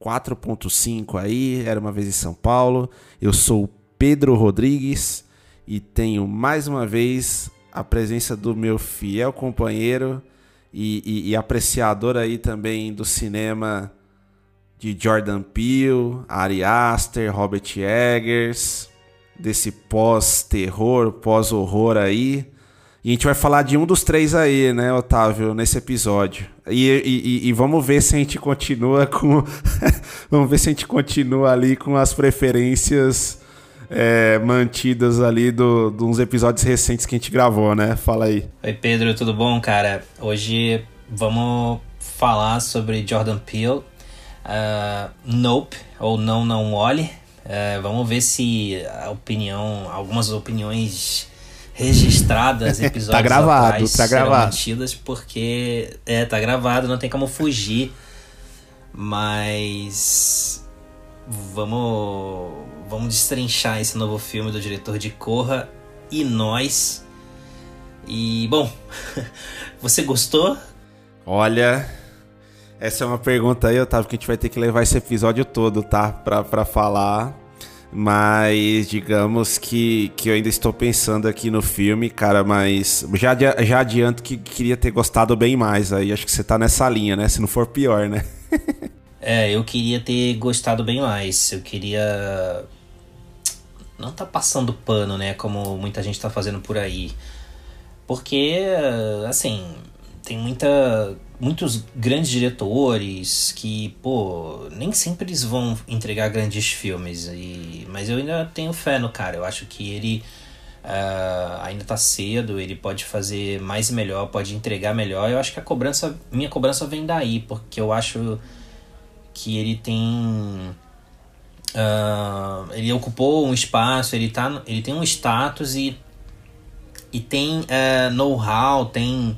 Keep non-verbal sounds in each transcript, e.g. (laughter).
4.5 aí, Era uma Vez em São Paulo. Eu sou o Pedro Rodrigues e tenho mais uma vez a presença do meu fiel companheiro e, e- e apreciador aí também do cinema de Jordan Peele, Ari Aster, Robert Eggers, desse pós-terror, pós-horror aí. E a gente vai falar de um dos três aí, né, Otávio, nesse episódio. E, e- e- vamos ver se a gente continua com. (laughs) vamos ver se a gente continua ali com as preferências é, mantidas ali do, de uns episódios recentes que a gente gravou, né? Fala aí. Oi Pedro, tudo bom, cara? Hoje vamos falar sobre Jordan Peele, ah, Nope, ou Não Não Olhe. Ah, vamos ver se a opinião, algumas opiniões registradas, (laughs) episódios Tá gravado, atrás tá gravado. mantidas, porque é, tá gravado, não tem como fugir. Mas vamos vamos destrinchar esse novo filme do diretor de Corra e nós. E bom, (laughs) você gostou? Olha, essa é uma pergunta aí, Otávio, que a gente vai ter que levar esse episódio todo, tá? Pra, pra falar. Mas digamos que, que eu ainda estou pensando aqui no filme, cara, mas já, já adianto que queria ter gostado bem mais aí. Acho que você tá nessa linha, né? Se não for pior, né? (laughs) É, eu queria ter gostado bem mais. Eu queria não tá passando pano, né, como muita gente tá fazendo por aí. Porque assim, tem muita muitos grandes diretores que, pô, nem sempre eles vão entregar grandes filmes e mas eu ainda tenho fé no cara. Eu acho que ele ah, ainda tá cedo, ele pode fazer mais e melhor, pode entregar melhor. Eu acho que a cobrança, minha cobrança vem daí, porque eu acho que ele tem ah, ele ocupou um espaço, ele, tá, ele tem um status e, e tem eh, know-how, tem,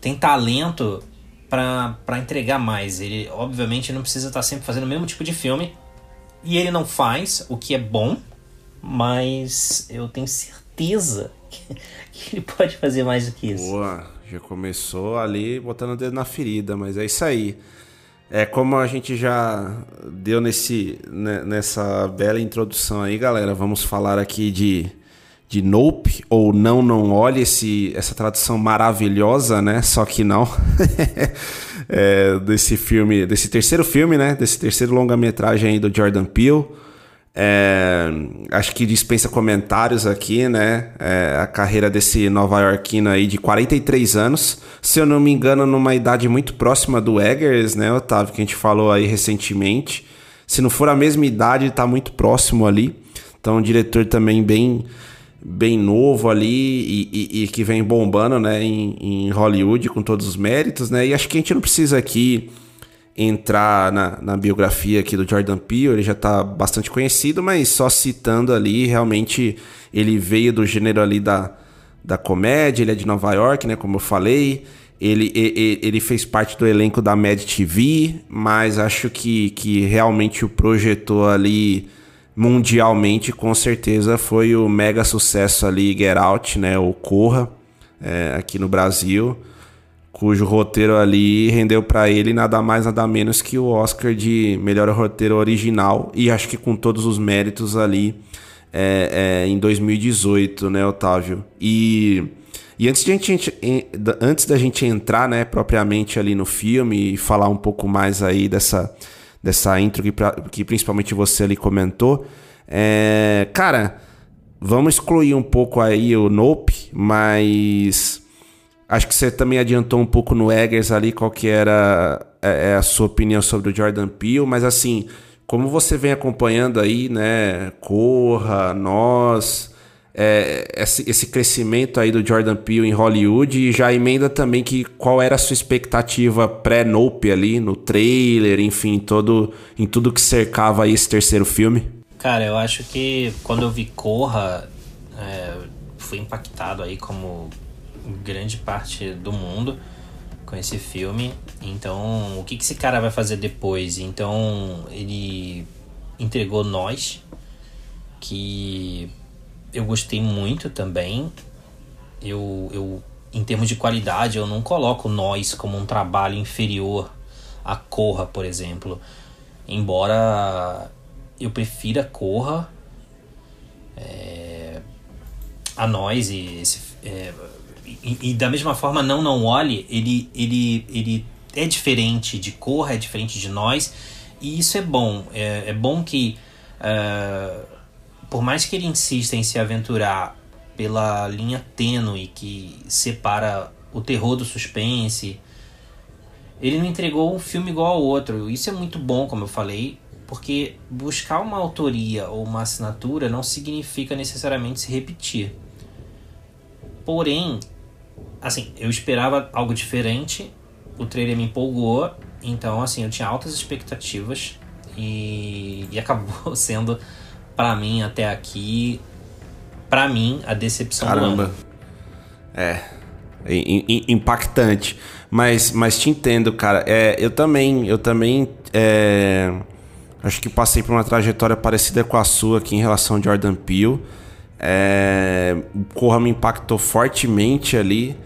tem talento para entregar mais. Ele, obviamente, não precisa estar sempre fazendo o mesmo tipo de filme. E ele não faz, o que é bom, mas eu tenho certeza (laughs) que, que ele pode fazer mais do que isso. Boa, já começou ali botando o dedo na ferida, mas é isso aí. É como a gente já deu nesse, né, nessa bela introdução aí, galera. Vamos falar aqui de, de Nope, ou Não Não Olhe, esse, essa tradução maravilhosa, né? Só que não. (laughs) É, desse filme, desse terceiro filme, né? Desse terceiro longa-metragem aí do Jordan Peele. É, acho que dispensa comentários aqui, né? É, a carreira desse nova-iorquino aí de 43 anos. Se eu não me engano, numa idade muito próxima do Eggers, né, Otávio? Que a gente falou aí recentemente. Se não for a mesma idade, tá muito próximo ali. Então, um diretor também bem, bem novo ali e, e- e que vem bombando, né? Em, em Hollywood com todos os méritos, né? E acho que a gente não precisa aqui entrar na, na biografia aqui do Jordan Peele, ele já tá bastante conhecido, mas só citando ali, realmente ele veio do gênero ali da, da comédia, ele é de Nova York, né, como eu falei, ele, e- e- ele fez parte do elenco da Mad TV, mas acho que, que realmente o projetou ali mundialmente, com certeza foi o mega sucesso ali, Get Out, né, o Corra, é, aqui no Brasil cujo roteiro ali rendeu pra ele nada mais nada menos que o Oscar de melhor roteiro original e acho que com todos os méritos ali é, é, em 2018, né, Otávio? E, e antes, de a gente, antes da gente entrar, né, propriamente ali no filme e falar um pouco mais aí dessa, dessa intro que, pra- que principalmente você ali comentou, é, cara, vamos excluir um pouco aí o Nope mas acho que você também adiantou um pouco no Eggers ali qual que era é, é a sua opinião sobre o Jordan Peele, mas assim, como você vem acompanhando aí, né, Corra, Nós, é, esse, esse, crescimento aí do Jordan Peele em Hollywood e já emenda também que qual era a sua expectativa pré-Nope ali, no trailer, enfim, todo, em tudo que cercava esse terceiro filme? Cara, eu acho que quando eu vi Corra, é, fui impactado aí como grande parte do mundo com esse filme. Então, o que, que esse cara vai fazer depois? Então, ele entregou Nós, que eu gostei muito também. Eu, eu, em termos de qualidade, eu não coloco Nós como um trabalho inferior a Corra, por exemplo. Embora eu prefira Corra é, a Nós e esse, é, e, e, da mesma forma, Não Não Olhe, ele, ele, ele é diferente de Corra, é diferente de nós, e isso é bom. É, é bom que, uh, por mais que ele insista em se aventurar pela linha tênue que separa o terror do suspense, ele não entregou um filme igual ao outro. Isso é muito bom, como eu falei, porque buscar uma autoria ou uma assinatura não significa necessariamente se repetir. Porém, assim, eu esperava algo diferente, o trailer me empolgou, então, assim, eu tinha altas expectativas e, e acabou (laughs) sendo, para mim, até aqui, para mim, a decepção Caramba. É, impactante. Mas, mas te entendo, cara. É, eu também, eu também é, acho que passei por uma trajetória parecida com a sua aqui em relação ao Jordan Peele. É, Corra me impactou fortemente ali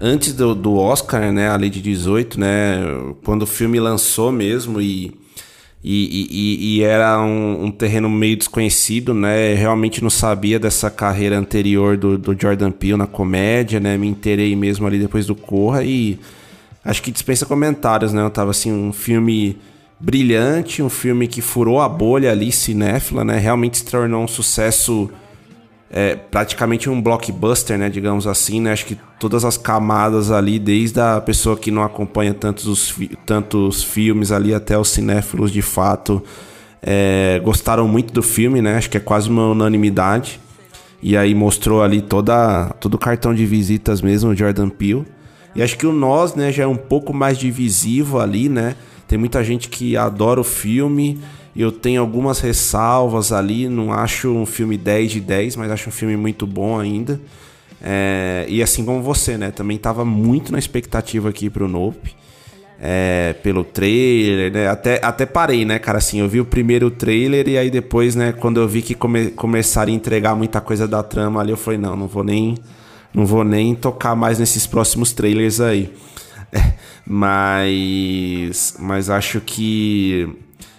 antes do, do Oscar, né, a lei de 18, né, quando o filme lançou mesmo e, e, e, e era um, um, terreno meio desconhecido, né, realmente não sabia dessa carreira anterior do, do Jordan Peele na comédia, né, me interei mesmo ali depois do Corra e acho que dispensa comentários, né, eu tava assim, um filme brilhante, um filme que furou a bolha ali cinéfila, né, realmente se tornou um sucesso é, praticamente um blockbuster, né, digamos assim, né? Acho que todas as camadas ali, desde a pessoa que não acompanha tantos, os, tantos filmes ali até os cinéfilos de fato, é, gostaram muito do filme, né? Acho que é quase uma unanimidade. E aí mostrou ali toda, todo o cartão de visitas mesmo, o Jordan Peele. E acho que o Nós, né, já é um pouco mais divisivo ali, né? Tem muita gente que adora o filme eu tenho algumas ressalvas ali, não acho um filme 10 de 10, mas acho um filme muito bom ainda. É, e assim como você, né? Também estava muito na expectativa aqui pro Nope. É, pelo trailer, né? Até, até parei, né, cara? Assim, eu vi o primeiro trailer e aí depois, né, quando eu vi que come, começaram a entregar muita coisa da trama ali, eu falei, não, não vou nem. Não vou nem tocar mais nesses próximos trailers aí. (laughs) É, mas. Mas acho que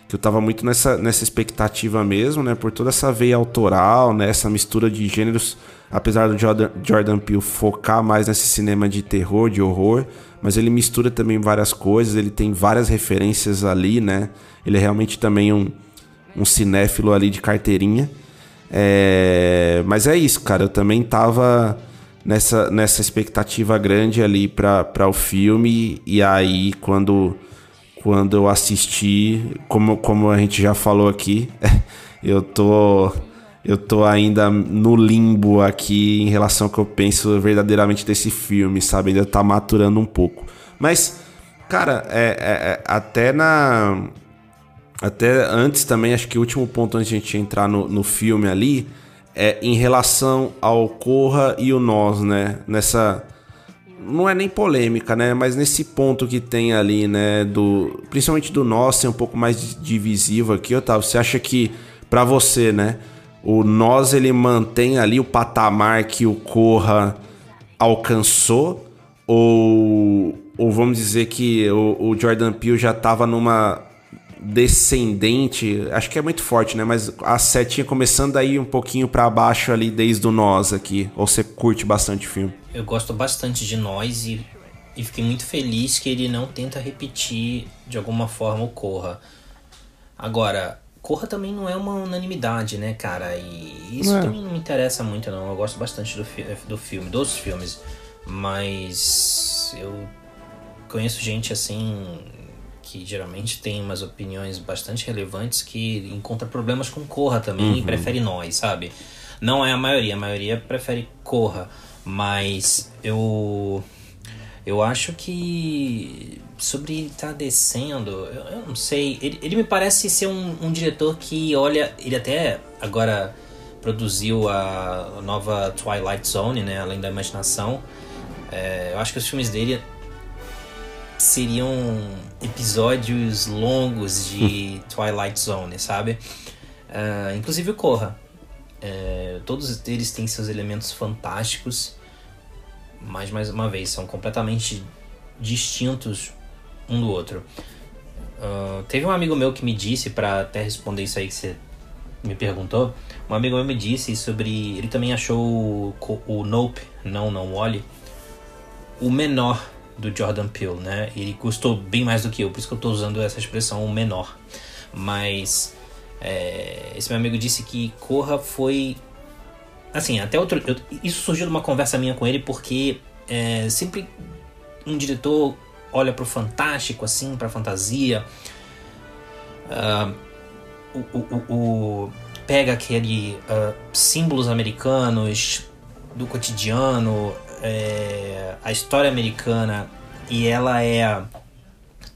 que eu tava muito nessa, nessa expectativa mesmo, né? Por toda essa veia autoral, né? Essa mistura de gêneros, apesar do Jordan, Jordan Peele focar mais nesse cinema de terror, de horror, mas ele mistura também várias coisas, ele tem várias referências ali, né? Ele é realmente também um, um cinéfilo ali de carteirinha. É... Mas é isso, cara. Eu também tava nessa, nessa expectativa grande ali para o filme, e aí quando quando eu assisti, como, como a gente já falou aqui, (laughs) eu tô eu tô ainda no limbo aqui em relação ao que eu penso verdadeiramente desse filme, sabe? Ainda tá maturando um pouco. Mas, cara, é, é, é, até na. Até antes também, acho que o último ponto antes de a gente entrar no, no filme ali é em relação ao Corra e o Nós, né? Nessa não é nem polêmica, né? Mas nesse ponto que tem ali, né? Do, principalmente do nós ser um pouco mais divisivo aqui, Otávio. Você acha que, para você, né? O nós ele mantém ali o patamar que o Corra alcançou? Ou, ou vamos dizer que o, o Jordan Peele já estava numa descendente, acho que é muito forte, né? Mas a setinha começando aí um pouquinho para baixo ali desde o nós aqui. Ou você curte bastante o filme? Eu gosto bastante de nós e, e fiquei muito feliz que ele não tenta repetir de alguma forma o Corra. Agora, Corra também não é uma unanimidade, né, cara? E isso é. também não me interessa muito, não. Eu gosto bastante do, fi do filme, dos filmes. Mas eu conheço gente assim que geralmente tem umas opiniões bastante relevantes que encontra problemas com Corra também e prefere nós, sabe? Não é a maioria, a maioria prefere Corra, mas eu eu acho que sobre estar descendo, eu, eu não sei. Ele, ele me parece ser um, um diretor que olha. Ele até agora produziu a nova Twilight Zone, né? Além da imaginação. É, eu acho que os filmes dele seriam episódios longos de (laughs) Twilight Zone, sabe? Ah, inclusive o Corra. É, todos eles têm seus elementos fantásticos, mas mais uma vez são completamente distintos um do outro. Ah, teve um amigo meu que me disse, para até responder isso aí que você me perguntou, um amigo meu me disse sobre. Ele também achou o, o Nope, não, não Wally, o menor do Jordan Peele, né? Ele gostou bem mais do que eu, por isso que eu tô usando essa expressão, o menor. Mas é, esse meu amigo disse que Corra foi. Assim, até outro. eu- isso surgiu de uma conversa minha com ele, porque é, sempre um diretor olha pro fantástico, assim, pra fantasia. Ah, o, o, o- pega aquele ah, símbolos americanos do cotidiano, é, a história americana e ela é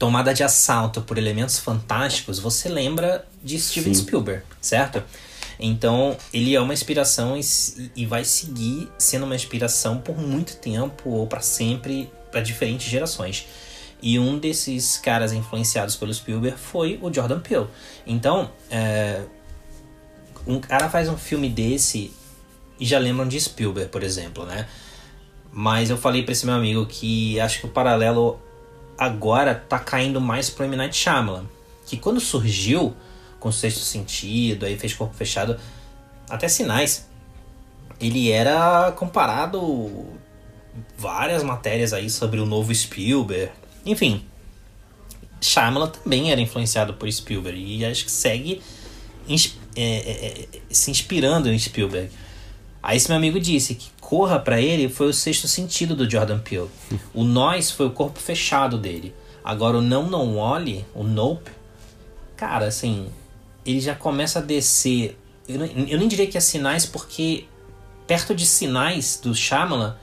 tomada de assalto por elementos fantásticos, você lembra de Steven Sim. Spielberg, certo? Então ele é uma inspiração e, e vai seguir sendo uma inspiração por muito tempo ou para sempre para diferentes gerações. E um desses caras influenciados pelo Spielberg foi o Jordan Peele. Então, é, um cara faz um filme desse e já lembram de Spielberg, por exemplo, né? Mas eu falei pra esse meu amigo que acho que o paralelo agora tá caindo mais pro M. Night Shyamalan. Que quando surgiu com o Sexto Sentido, aí fez Corpo Fechado, até Sinais, ele era comparado várias matérias aí sobre o novo Spielberg. Enfim, Shyamalan também era influenciado por Spielberg e acho que segue é, é, é, se inspirando em Spielberg. Aí esse meu amigo disse que Corra pra ele foi o sexto sentido do Jordan Peele. (laughs) O Nós foi o corpo fechado dele. Agora o Não Não Olhe, o Nope, cara, assim, ele já começa a descer. Eu, não- eu nem diria que é sinais, porque perto de sinais do Shyamalan,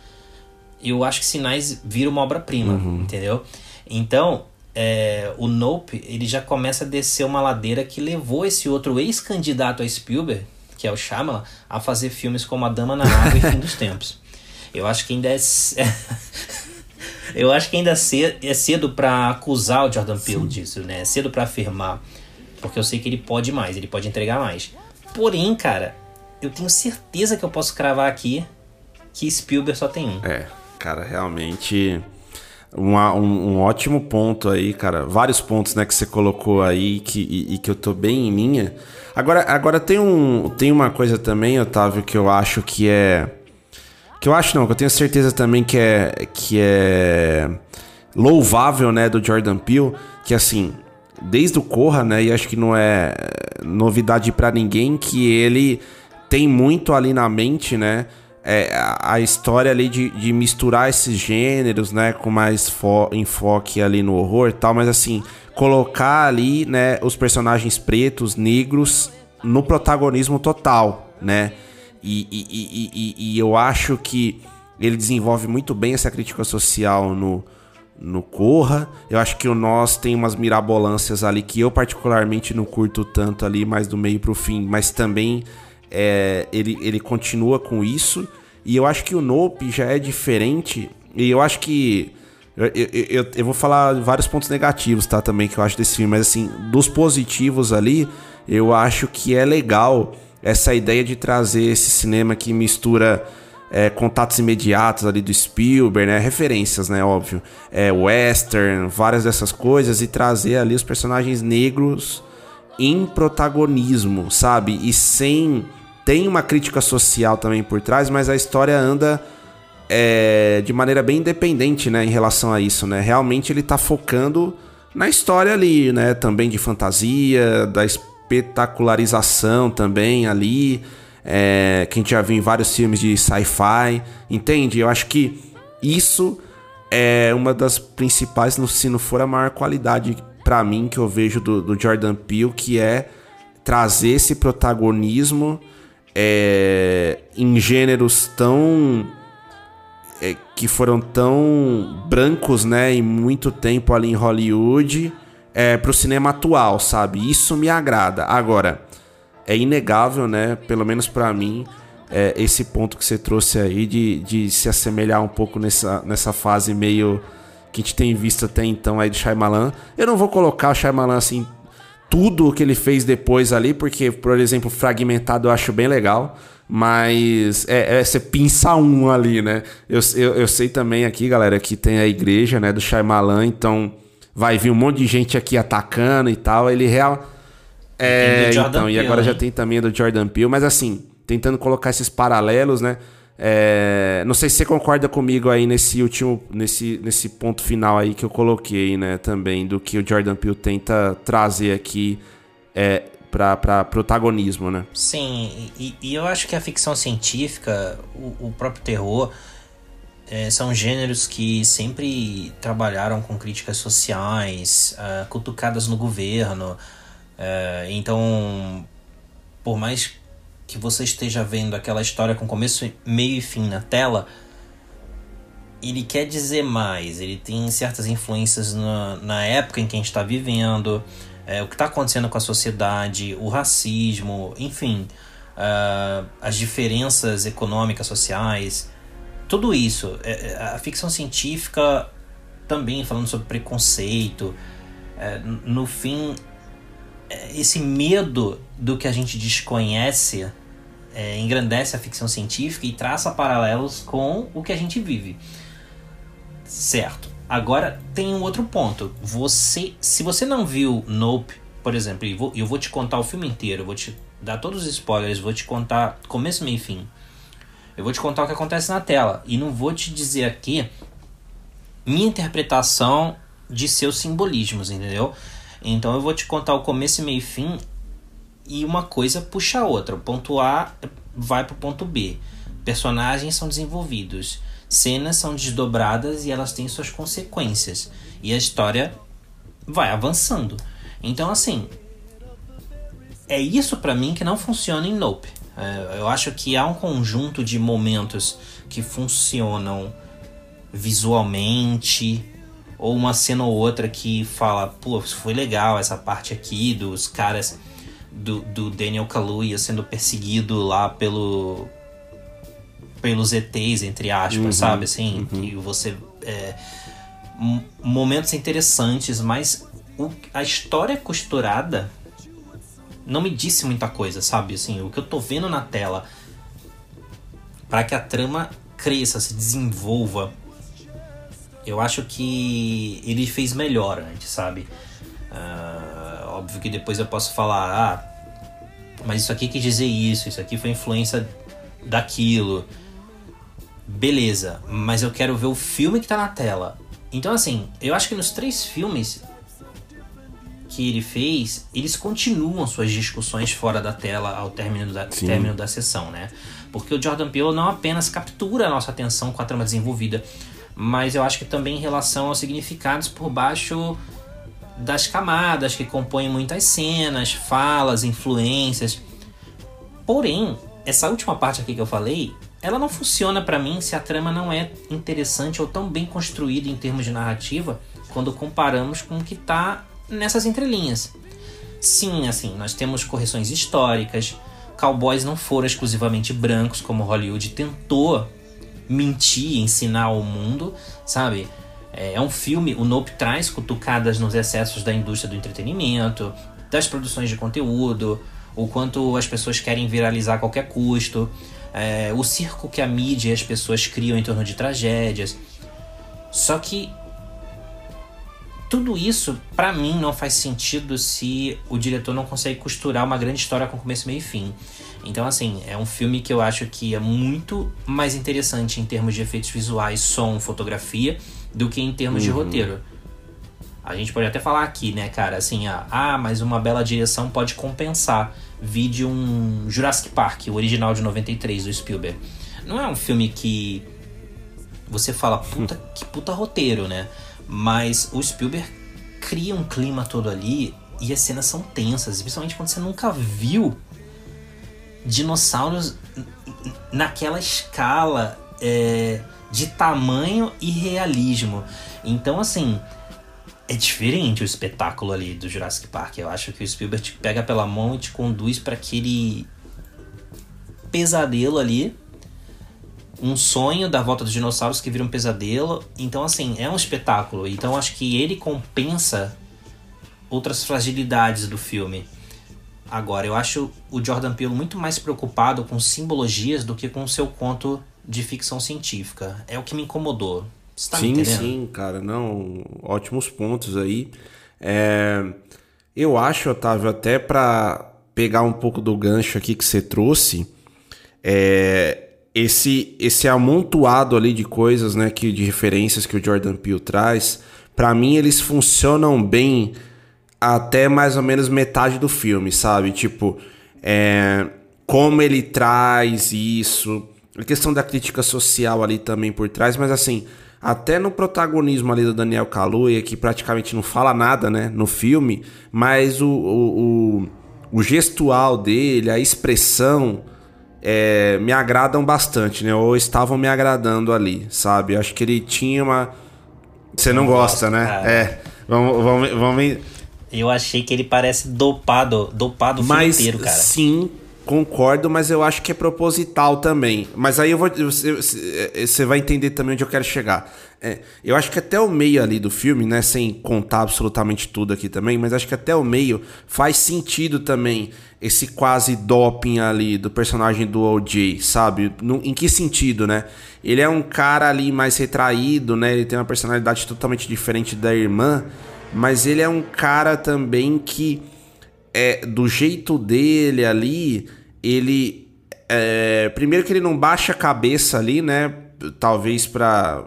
eu acho que Sinais vira uma obra-prima, entendeu? Então, é, o Nope, ele já começa a descer uma ladeira que levou esse outro ex-candidato a Spielberg, que é o Shyamalan, a fazer filmes como A Dama na Água e Fim dos (laughs) Tempos. Eu acho que ainda é... (laughs) Eu acho que ainda é é cedo pra acusar o Jordan Peele disso, né? É cedo pra afirmar. Porque eu sei que ele pode mais, ele pode entregar mais. Porém, cara, eu tenho certeza que eu posso cravar aqui que Spielberg só tem um. É, cara, realmente uma- um, um ótimo ponto aí, cara. Vários pontos, né, que você colocou aí que, e, e que eu tô bem em linha. Agora, agora tem, um, tem uma coisa também, Otávio, que eu acho que é. Que eu acho não, que eu tenho certeza também que é. Que é louvável, né, do Jordan Peele, que assim, desde o Corra, né, e acho que não é novidade pra ninguém que ele tem muito ali na mente, né, é, a, história ali de, de misturar esses gêneros, né, com mais fo- enfoque ali no horror e tal, mas assim, colocar ali, né, os personagens pretos, negros no protagonismo total, né, e, e, e, e, eu acho que ele desenvolve muito bem essa crítica social no, no Corra. Eu acho que o Nós tem umas mirabolâncias ali que eu particularmente não curto tanto ali, mais do meio pro fim, mas também é, ele, ele continua com isso. E eu acho que o Nope já é diferente. E eu acho que. Eu, eu, eu, vou falar vários pontos negativos, tá? Também que eu acho desse filme, mas assim, dos positivos ali, eu acho que é legal essa ideia de trazer esse cinema que mistura é, contatos imediatos ali do Spielberg, né? Referências, né? Óbvio. É, western, várias dessas coisas, e trazer ali os personagens negros em protagonismo, sabe? E sem. Tem uma crítica social também por trás, mas a história anda é, de maneira bem independente, né? Em relação a isso, né? Realmente ele tá focando na história ali, né? Também de fantasia, da, es- espetacularização também ali, é, que a gente já viu em vários filmes de sci-fi, entende? Eu acho que isso é uma das principais, se não for a maior qualidade para mim que eu vejo do, do, Jordan Peele, que é trazer esse protagonismo é, em gêneros tão é, que foram tão brancos, né, em muito tempo ali em Hollywood, é, pro cinema atual, sabe? Isso me agrada. Agora, é inegável, né, pelo menos para mim, é, esse ponto que você trouxe aí de, de se assemelhar um pouco nessa, nessa fase meio que a gente tem visto até então aí do Shyamalan. Eu não vou colocar o Shyamalan assim tudo o que ele fez depois ali, porque, por exemplo, Fragmentado eu acho bem legal. Mas é, é você pinça um ali, né? Eu, eu, eu, sei também aqui, galera, que tem a igreja, né, do Shyamalan, então vai vir um monte de gente aqui atacando e tal. Ele real. É, então, Peele, e agora já tem também do Jordan Peele, mas assim, tentando colocar esses paralelos, né? É, não sei se você concorda comigo aí nesse último, nesse, nesse ponto final aí que eu coloquei, né? Também do que o Jordan Peele tenta trazer aqui é, para protagonismo, né? Sim, e, e, eu acho que a ficção científica, o, o próprio terror, é, são gêneros que sempre trabalharam com críticas sociais, uh, cutucadas no governo. Uh, então, por mais que você esteja vendo aquela história com começo, meio e fim na tela, ele quer dizer mais, ele tem certas influências na, na época em que a gente está vivendo é, o que está acontecendo com a sociedade, o racismo, enfim, uh, as diferenças econômicas, sociais, tudo isso. É, é, a ficção científica também falando sobre preconceito, no fim, esse medo do que a gente desconhece é, engrandece a ficção científica e traça paralelos com o que a gente vive. Certo. Agora tem um outro ponto. Você, se você não viu Nope, por exemplo, eu vou, eu vou te contar o filme inteiro, vou te dar todos os spoilers, vou te contar começo, meio e fim. Eu vou te contar o que acontece na tela e não vou te dizer aqui minha interpretação de seus simbolismos, entendeu? Então eu vou te contar o começo, meio e fim e uma coisa puxa a outra. O ponto A vai para o ponto B. Personagens são desenvolvidos cenas são desdobradas e elas têm suas consequências. E a história vai avançando. Então, assim, é isso para mim que não funciona em Nope. É, eu acho que há um conjunto de momentos que funcionam visualmente, ou uma cena ou outra que fala, pô, foi legal essa parte aqui dos caras do, do Daniel Kaluuya sendo perseguido lá pelo pelos ETs, entre aspas, uhum, sabe? Assim, uhum. que você. É, momentos interessantes, mas o, a história costurada não me disse muita coisa, sabe? Assim, o que eu tô vendo na tela para que a trama cresça, se desenvolva, eu acho que ele fez melhor antes, sabe? Uh, óbvio que depois eu posso falar, ah, mas isso aqui quis dizer isso, isso aqui foi influência daquilo beleza, mas eu quero ver o filme que tá na tela. Então, assim, eu acho que nos três filmes que ele fez, eles continuam suas discussões fora da tela ao término da, término da sessão, né? Porque o Jordan Peele não apenas captura a nossa atenção com a trama desenvolvida, mas eu acho que também em relação aos significados por baixo das camadas que compõem muitas cenas, falas, influências. Porém, essa última parte aqui que eu falei, ela não funciona para mim se a trama não é interessante ou tão bem construída em termos de narrativa quando comparamos com o que está nessas entrelinhas. Sim, assim, nós temos correções históricas, cowboys não foram exclusivamente brancos como Hollywood tentou mentir, ensinar ao mundo, sabe? É, é um filme, o Nope traz cutucadas nos excessos da indústria do entretenimento, das produções de conteúdo, o quanto as pessoas querem viralizar a qualquer custo é, o circo que a mídia e as pessoas criam em torno de tragédias. Só que tudo isso, para mim, não faz sentido se o diretor não consegue costurar uma grande história com começo, meio e fim. Então, assim, é um filme que eu acho que é muito mais interessante em termos de efeitos visuais, som, fotografia, do que em termos uhum. de roteiro. A gente pode até falar aqui, né, cara, assim, ah, ah mas uma bela direção pode compensar. Vide um Jurassic Park, o original de 93 do Spielberg. Não é um filme que você fala, puta, que puta roteiro, né? Mas o Spielberg cria um clima todo ali e as cenas são tensas, principalmente quando você nunca viu dinossauros naquela escala é, de tamanho e realismo. Então, assim, é diferente o espetáculo ali do Jurassic Park. Eu acho que o Spielberg te pega pela mão e te conduz para aquele pesadelo ali. Um sonho da volta dos dinossauros que vira um pesadelo. Então, assim, é um espetáculo. Então, acho que ele compensa outras fragilidades do filme. Agora, eu acho o Jordan Peele muito mais preocupado com simbologias do que com seu conto de ficção científica. É o que me incomodou. Você tá sim, me sim, cara. Não, ótimos pontos aí. É, eu acho, Otávio, até para pegar um pouco do gancho aqui que você trouxe, é, esse esse amontoado ali de coisas, né, que de referências que o Jordan Peele traz, para mim eles funcionam bem até mais ou menos metade do filme, sabe? Tipo, é, como ele traz isso, a questão da crítica social ali também por trás, mas assim, até no protagonismo ali do Daniel Kaluuya, que praticamente não fala nada, né, no filme, mas o, o, o, o gestual dele, a expressão, é, me agradam bastante, né, ou estavam me agradando ali, sabe? Acho que ele tinha uma... Você não, não gosta, né? Cara. É, vamos, vamos, vamos eu achei que ele parece dopado, dopado o mas, inteiro, cara. Sim, concordo, mas eu acho que é proposital também. Mas aí eu vou. Você, você vai entender também onde eu quero chegar. É, eu acho que até o meio ali do filme, né? Sem contar absolutamente tudo aqui também, mas acho que até o meio faz sentido também esse quase doping ali do personagem do OJ, sabe? No, em que sentido, né? Ele é um cara ali mais retraído, né? Ele tem uma personalidade totalmente diferente da irmã mas ele é um cara também que é do jeito dele ali, ele é, primeiro que ele não baixa a cabeça ali, né? Talvez para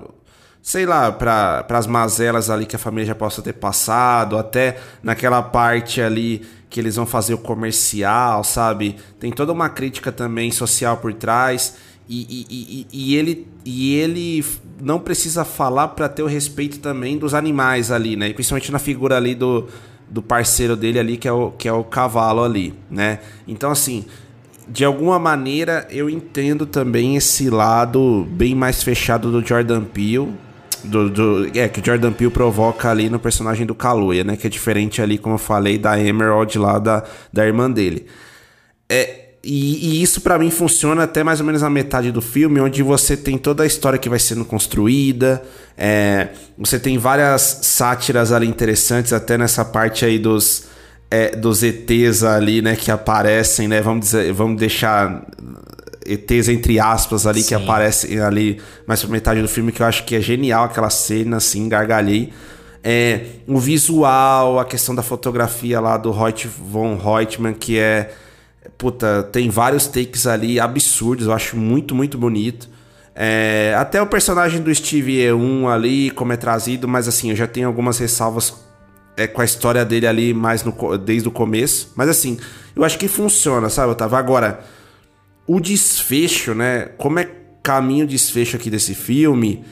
sei lá, para as mazelas ali que a família já possa ter passado, até naquela parte ali que eles vão fazer o comercial, sabe? Tem toda uma crítica também social por trás. E, e, e, e, ele, e ele não precisa falar para ter o respeito também dos animais ali, né? Principalmente na figura ali do, do parceiro dele ali, que é, o, que é o cavalo ali, né? Então, assim, de alguma maneira eu entendo também esse lado bem mais fechado do Jordan Peele. Do, do, é, que o Jordan Peele provoca ali no personagem do Kaluuya, né? Que é diferente ali, como eu falei, da Emerald lá da, da irmã dele. É, e, e, isso para mim funciona até mais ou menos a metade do filme, onde você tem toda a história que vai sendo construída, é, você tem várias sátiras ali interessantes, até nessa parte aí dos, é, dos ETs ali, né, que aparecem, né, vamos, dizer, vamos deixar ETs entre aspas ali, Sim. que aparecem ali mais pra metade do filme, que eu acho que é genial aquela cena, assim, gargalhei. É, o visual, a questão da fotografia lá do Reut von Reutemann, que é Puta, tem vários takes ali absurdos, eu acho muito, muito bonito. É, até o personagem do Steve E1 ali, como é trazido, mas assim, eu já tenho algumas ressalvas é, com a história dele ali mais no, desde o começo. Mas assim, eu acho que funciona, sabe, Otávio? Agora, o desfecho, né? Como é caminho desfecho aqui desse filme,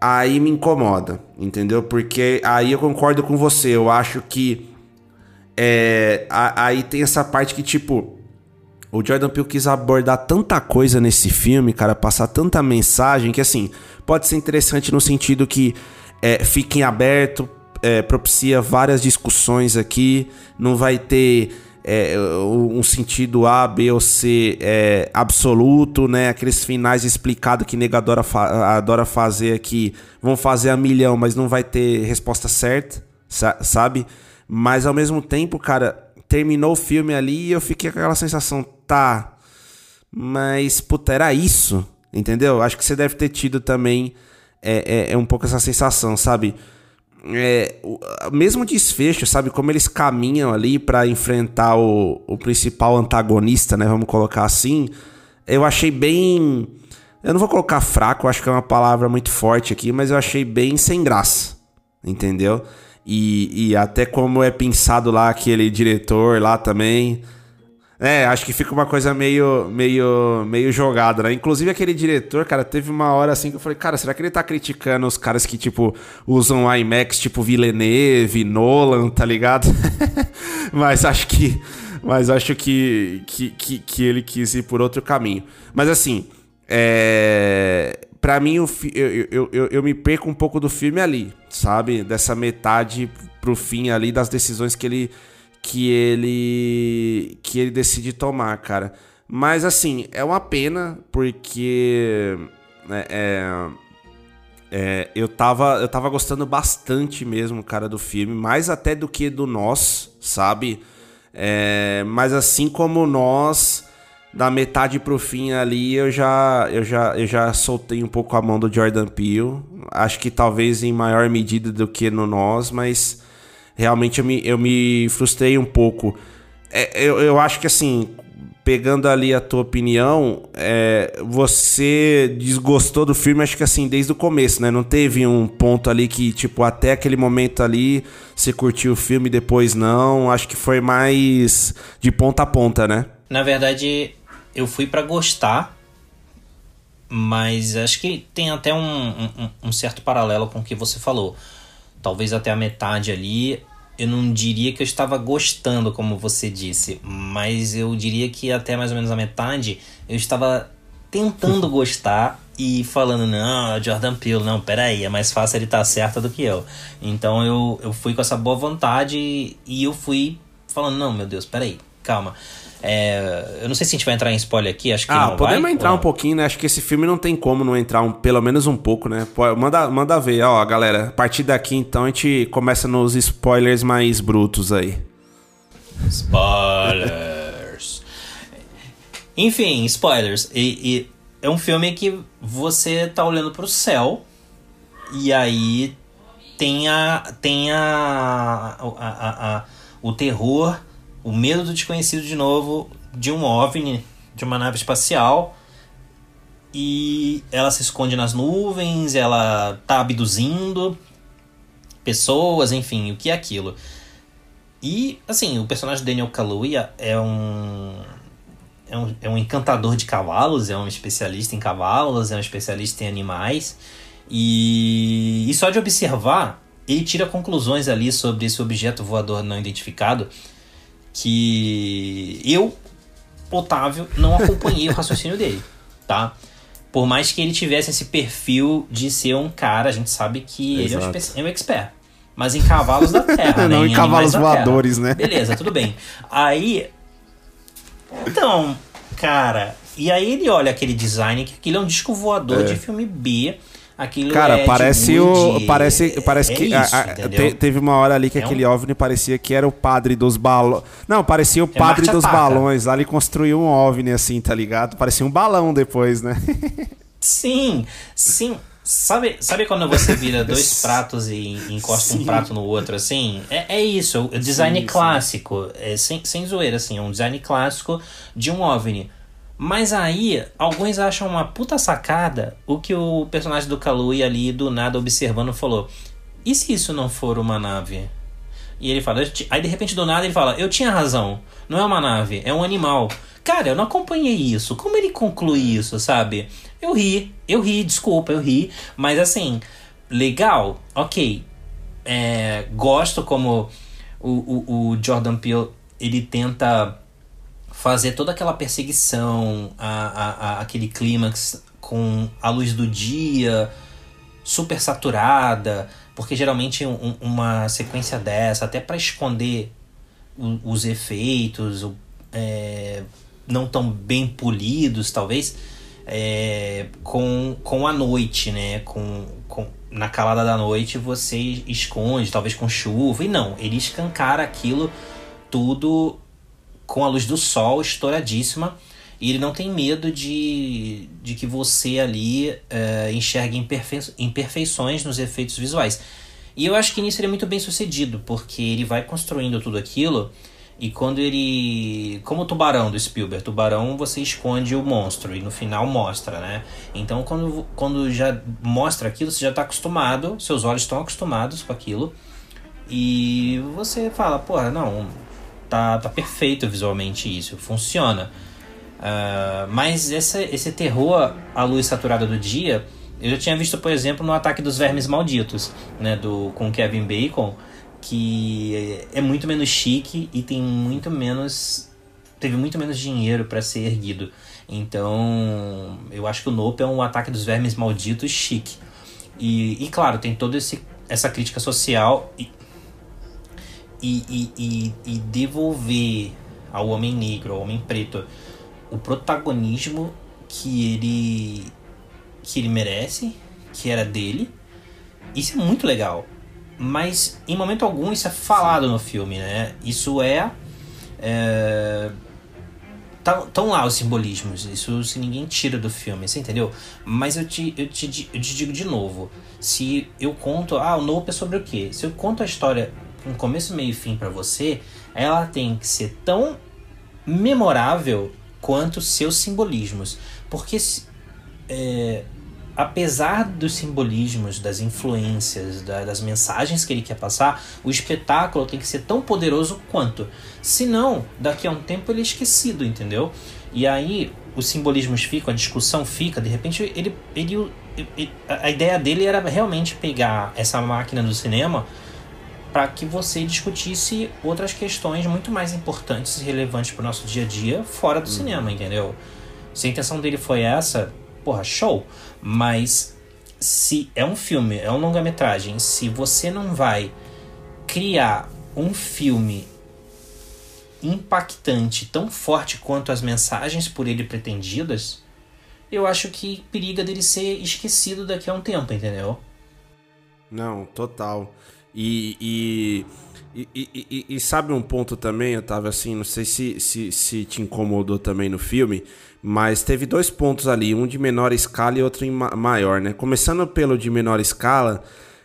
aí me incomoda, entendeu? Porque aí eu concordo com você, eu acho que é, aí tem essa parte que, tipo, o Jordan Peele quis abordar tanta coisa nesse filme, cara, passar tanta mensagem que, assim, pode ser interessante no sentido que é, fiquem aberto, é, propicia várias discussões aqui, não vai ter é, um sentido A, B ou C é, absoluto, né? Aqueles finais explicados que nega adora, fa adora fazer aqui, vão fazer a milhão, mas não vai ter resposta certa, sabe? Mas ao mesmo tempo, cara, terminou o filme ali e eu fiquei com aquela sensação, tá, mas puta, era isso, entendeu? Acho que você deve ter tido também é, é, é um pouco essa sensação, sabe? É, o mesmo desfecho, sabe? Como eles caminham ali para enfrentar o, o principal antagonista, né? Vamos colocar assim. Eu achei bem. Eu não vou colocar fraco, acho que é uma palavra muito forte aqui, mas eu achei bem sem graça, entendeu? E, e até como é pensado lá aquele diretor lá também. É, acho que fica uma coisa meio, meio, meio jogada, né? Inclusive aquele diretor, cara, teve uma hora assim que eu falei, cara, será que ele tá criticando os caras que, tipo, usam IMAX, tipo Villeneuve, Nolan, tá ligado? (laughs) mas acho que, mas acho que, que, que, que, ele quis ir por outro caminho. Mas assim, é... pra mim, eu, eu, eu, eu me perco um pouco do filme ali, sabe? Dessa metade pro fim ali, das decisões que ele que ele que ele decide tomar, cara. Mas assim, é uma pena porque né, é, é, eu, tava, eu tava gostando bastante mesmo, cara, do filme, mais até do que do nós, sabe? É, mas assim como nós, da metade pro fim ali, eu já, eu, já, eu já soltei um pouco a mão do Jordan Peele. Acho que talvez em maior medida do que no nós, mas realmente eu me, eu me frustrei um pouco. É, eu, eu acho que assim, pegando ali a tua opinião, é, você desgostou do filme, acho que assim, desde o começo, né? Não teve um ponto ali que, tipo, até aquele momento ali você curtiu o filme, depois não. Acho que foi mais de ponta a ponta, né? Na verdade, eu fui para gostar, mas acho que tem até um, um, um certo paralelo com o que você falou talvez até a metade ali, eu não diria que eu estava gostando, como você disse, mas eu diria que até mais ou menos a metade eu estava tentando (laughs) gostar e falando, não, Jordan Peele, não, peraí, é mais fácil ele estar tá certo do que eu. Então eu, eu fui com essa boa vontade e eu fui falando, não, meu Deus, peraí, calma. É, eu não sei se a gente vai entrar em spoiler aqui, acho que ah, não podemos vai, entrar um pouquinho, né? Acho que esse filme não tem como não entrar um, pelo menos um pouco, né? Manda, manda ver, ó, galera. A partir daqui, então, a gente começa nos spoilers mais brutos aí. Spoilers. Enfim, spoilers. E, e, é um filme que você tá olhando pro céu e aí tem a, tem a, a, a, a o terror o medo do desconhecido de novo, de um OVNI, de uma nave espacial. E ela se esconde nas nuvens, ela tá abduzindo pessoas, enfim, o que é aquilo. E, assim, o personagem Daniel Kaluuya é um, é um, é um encantador de cavalos, é um especialista em cavalos, é um especialista em animais. E, e só de observar, ele tira conclusões ali sobre esse objeto voador não identificado que eu, Otávio, não acompanhei o raciocínio (laughs) dele, tá? Por mais que ele tivesse esse perfil de ser um cara, a gente sabe que Exato. ele é um, é um expert. Mas em cavalos da Terra, (laughs) né? Não em, em cavalos voadores, né? Beleza, tudo bem. Aí. Então, cara. E aí ele olha aquele design, que aquilo é um disco voador é. de filme B Aquilo Cara, é parece o. Parece, parece é que. Isso, a, a, te, teve uma hora ali que é aquele um... OVNI parecia que era o padre dos balões. Não, parecia o é padre dos balões. Lá ele construiu um OVNI assim, tá ligado? Parecia um balão depois, né? (laughs) sim, sim. Sabe, sabe quando você vira (laughs) dois pratos e encosta sim. um prato no outro, assim? É, é isso, o design sim, clássico. Sim. É, sem, sem zoeira, assim, é um design clássico de um OVNI. Mas aí, alguns acham uma puta sacada o que o personagem do Kalui ali do nada observando falou. E se isso não for uma nave? E ele fala, aí de repente do nada ele fala, eu tinha razão, não é uma nave, é um animal. Cara, eu não acompanhei isso. Como ele conclui isso, sabe? Eu ri, eu ri, desculpa, eu ri. Mas assim, legal, ok. É, gosto como o, o, o Jordan Peele ele tenta fazer toda aquela perseguição, a, a, a, aquele clímax com a luz do dia super saturada, porque geralmente um, uma sequência dessa, até para esconder o, os efeitos é, não tão bem polidos, talvez, é, com, com a noite, né? Com, com, na calada da noite você esconde, talvez com chuva, e não, ele escancara aquilo tudo com a luz do sol estouradíssima e ele não tem medo de, de que você ali uh, enxergue imperfe imperfeições nos efeitos visuais. E eu acho que nisso ele é muito bem sucedido, porque ele vai construindo tudo aquilo e quando ele. Como o tubarão do Spielberg, tubarão você esconde o monstro e no final mostra, né? Então quando, quando já mostra aquilo, você já está acostumado, seus olhos estão acostumados com aquilo E você fala, porra, não, tá, tá perfeito visualmente isso, funciona. Uh, mas essa, esse terror à luz saturada do dia, eu já tinha visto, por exemplo, no Ataque dos Vermes Malditos, né, do, com Kevin Bacon, que é muito menos chique e tem muito menos teve muito menos dinheiro para ser erguido. Então, eu acho que o Nope é um ataque dos vermes malditos chique. E, e claro, tem toda essa crítica social e, e, e, e, devolver ao homem negro, ao homem preto, o protagonismo que ele que ele merece, que era dele. Isso é muito legal. Mas em momento algum isso é falado no filme, né? Isso é, é Estão lá os simbolismos, isso se ninguém tira do filme, você entendeu? Mas eu te, eu, te, eu te digo de novo: se eu conto, ah, o Nope é sobre o quê? Se eu conto a história com começo, meio e fim para você, ela tem que ser tão memorável quanto seus simbolismos. Porque é, apesar dos simbolismos, das influências, da, das mensagens que ele quer passar, o espetáculo tem que ser tão poderoso quanto. Senão, daqui a um tempo ele é esquecido, entendeu? E aí os simbolismos ficam, a discussão fica, de repente ele, ele, ele a ideia dele era realmente pegar essa máquina do cinema para que você discutisse outras questões muito mais importantes e relevantes para o nosso dia a dia fora do uhum. cinema, entendeu? Se a intenção dele foi essa, porra, show. Mas se é um filme, é um longa-metragem, se você não vai criar um filme impactante tão forte quanto as mensagens por ele pretendidas, eu acho que periga dele ser esquecido daqui a um tempo, entendeu? Não, total. E, e, e, e, sabe um ponto também, tava assim, não sei se, se, se te incomodou também no filme, mas teve dois pontos ali, um de menor escala e outro em maior, né? Começando pelo de menor escala,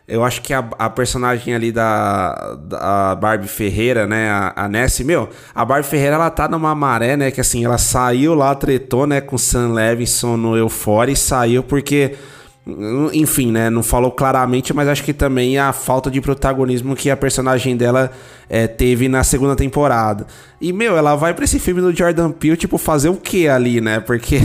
eu acho que a, a personagem ali da, da Barbie Ferreira, né? A, a Nessie, meu, a Barbie Ferreira ela tá numa maré, né? Que assim, ela saiu lá, tretou, né? Com Sam Levinson no Euphoria e saiu porque enfim, né? Não falou claramente, mas acho que também a falta de protagonismo que a personagem dela é, teve na segunda temporada. E, meu, ela vai para esse filme do Jordan Peele, tipo, fazer o que ali, né? Porque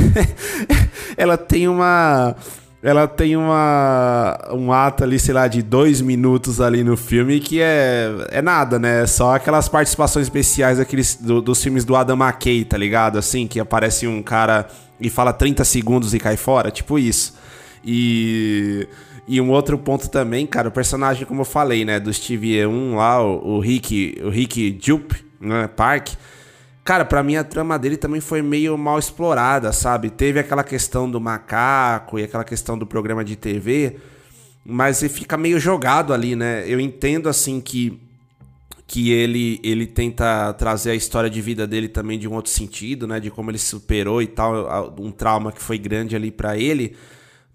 (laughs) ela tem uma. Ela tem uma. Um ato ali, sei lá, de dois minutos ali no filme que é. É nada, né? Só aquelas participações especiais daqueles, do, dos filmes do Adam McKay, tá ligado? Assim, que aparece um cara e fala 30 segundos e cai fora. Tipo isso. E, e um outro ponto também, cara, o personagem, como eu falei, né, do Steve E1 lá, o, o Rick, o Rick Jupe, né, Park. Cara, para mim a trama dele também foi meio mal explorada, sabe? Teve aquela questão do macaco e aquela questão do programa de TV, mas ele fica meio jogado ali, né? Eu entendo assim que que ele ele tenta trazer a história de vida dele também de um outro sentido, né, de como ele superou e tal, um trauma que foi grande ali para ele.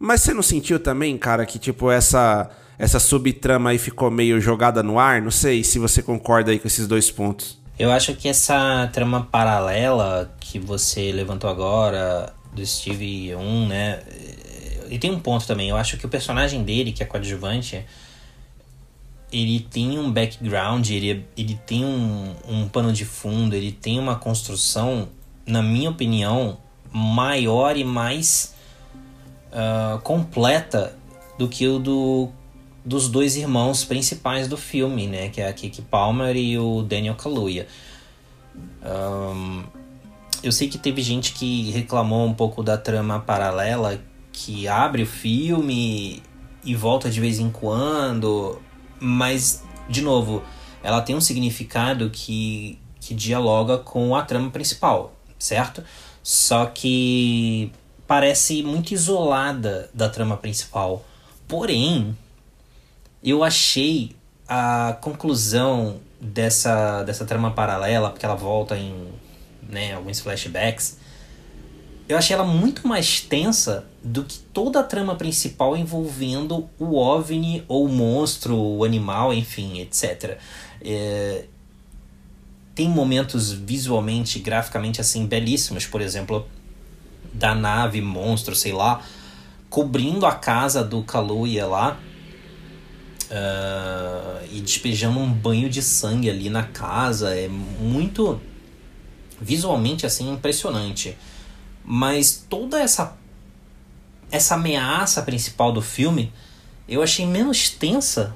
Mas você não sentiu também, cara, que tipo essa essa subtrama aí ficou meio jogada no ar? Não sei se você concorda aí com esses dois pontos. Eu acho que essa trama paralela que você levantou agora do Steve 1, né? E tem um ponto também. Eu acho que o personagem dele, que é coadjuvante, ele tem um background, ele, ele tem um, um pano de fundo, ele tem uma construção, na minha opinião, maior e mais uh, completa do que o do, dos dois irmãos principais do filme, né? Que é a Kiki Palmer e o Daniel Kaluuya. Um, eu sei que teve gente que reclamou um pouco da trama paralela que abre o filme e volta de vez em quando, mas de novo, ela tem um significado que, que dialoga com a trama principal, certo? Só que parece muito isolada da trama principal. Porém, eu achei a conclusão dessa, dessa trama paralela, porque ela volta em né, alguns flashbacks, eu achei ela muito mais tensa do que toda a trama principal envolvendo o OVNI ou o monstro, o animal, enfim, etc. É... Tem momentos visualmente, graficamente assim belíssimos, por exemplo, da nave monstro, sei lá, cobrindo a casa do Kaluuya lá. uh, e despejando um banho de sangue ali na casa. É muito visualmente assim impressionante. Mas toda essa essa ameaça principal do filme eu achei menos tensa.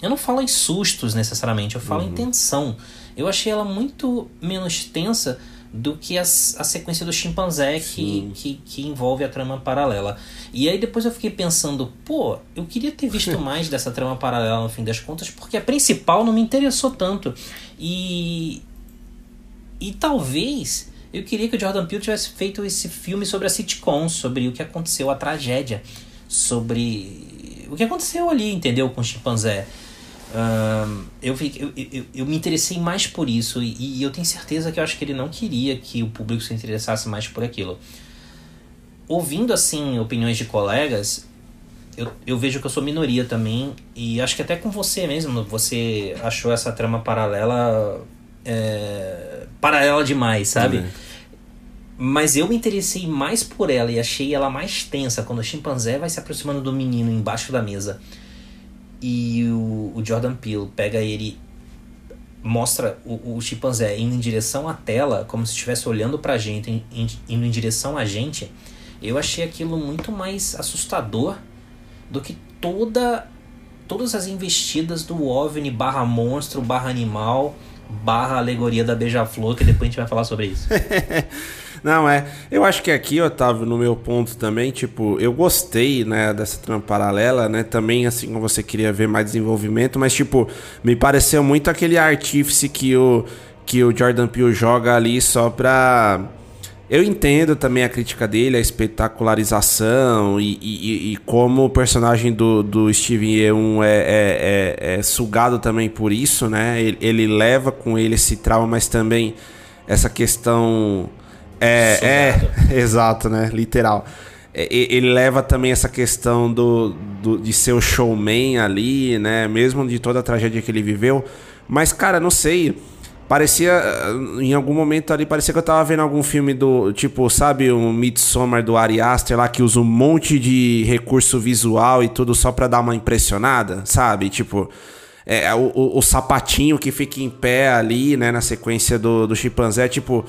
Eu não falo em sustos necessariamente, eu falo uhum. em tensão. Eu achei ela muito menos tensa do que a, a sequência do chimpanzé que, que, que, envolve a trama paralela. E aí depois eu fiquei pensando, pô, eu queria ter visto (laughs) mais dessa trama paralela no fim das contas, porque a principal não me interessou tanto. E. E talvez eu queria que o Jordan Peele tivesse feito esse filme sobre a sitcom, sobre o que aconteceu, a tragédia, sobre o que aconteceu ali, entendeu, com o chimpanzé. Uh, eu, eu, eu, eu, me interessei mais por isso e, e, eu tenho certeza que eu acho que ele não queria que o público se interessasse mais por aquilo. Ouvindo assim opiniões de colegas, eu, eu vejo que eu sou minoria também e acho que até com você mesmo, você achou essa trama paralela é, paralela demais, sabe? Uhum. Mas eu me interessei mais por ela e achei ela mais tensa quando o chimpanzé vai se aproximando do menino embaixo da mesa e o, o Jordan Peele pega ele mostra o, o chimpanzé indo em direção à tela como se estivesse olhando pra gente in, in, indo em direção a gente. Eu achei aquilo muito mais assustador do que toda todas as investidas do OVNI barra monstro barra animal barra alegoria da beija-flor que depois a gente vai falar sobre isso (laughs) Não, é. Eu acho que aqui, Otávio, no meu ponto também, tipo, eu gostei, né, dessa trama paralela, né? Também, assim, como você queria ver mais desenvolvimento, mas, tipo, me pareceu muito aquele artífice que o, que o Jordan Peele joga ali só pra. Eu entendo também a crítica dele, a espetacularização e, e, e como o personagem do, do Steven Yeun é, é, é, é, sugado também por isso, né? Ele, ele leva com ele esse trauma, mas também essa questão é, é, (laughs) exato, né? Literal. É, ele leva também essa questão do, do, de ser o showman ali, né? Mesmo de toda a tragédia que ele viveu. Mas, cara, não sei. Parecia, em algum momento ali, parecia que eu tava vendo algum filme do, tipo, sabe, um Midsommar do Ari Aster lá, que usa um monte de recurso visual e tudo só pra dar uma impressionada, sabe? Tipo, é, o, o, o sapatinho que fica em pé ali, né, na sequência do, do chimpanzé, tipo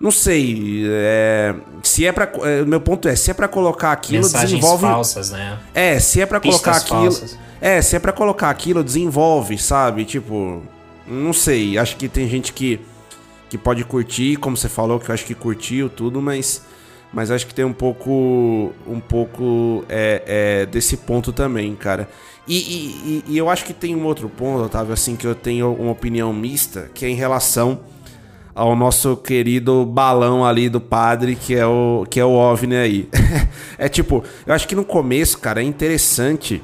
não sei. É, se é para é, meu ponto é, se é para colocar aquilo, Mensagens desenvolve. falsas, né? É, se é para colocar aquilo. Falsas. É, se é para colocar aquilo, desenvolve, sabe? Tipo, não sei. Acho que tem gente que que pode curtir, como você falou, que eu acho que curtiu tudo, mas mas acho que tem um pouco um pouco é, é desse ponto também, cara. E, e, e, eu acho que tem um outro ponto, Otávio, assim, que eu tenho uma opinião mista, que é em relação ao nosso querido balão ali do padre, que é o, que é o OVNI aí. (laughs) é tipo, eu acho que no começo, cara, é interessante.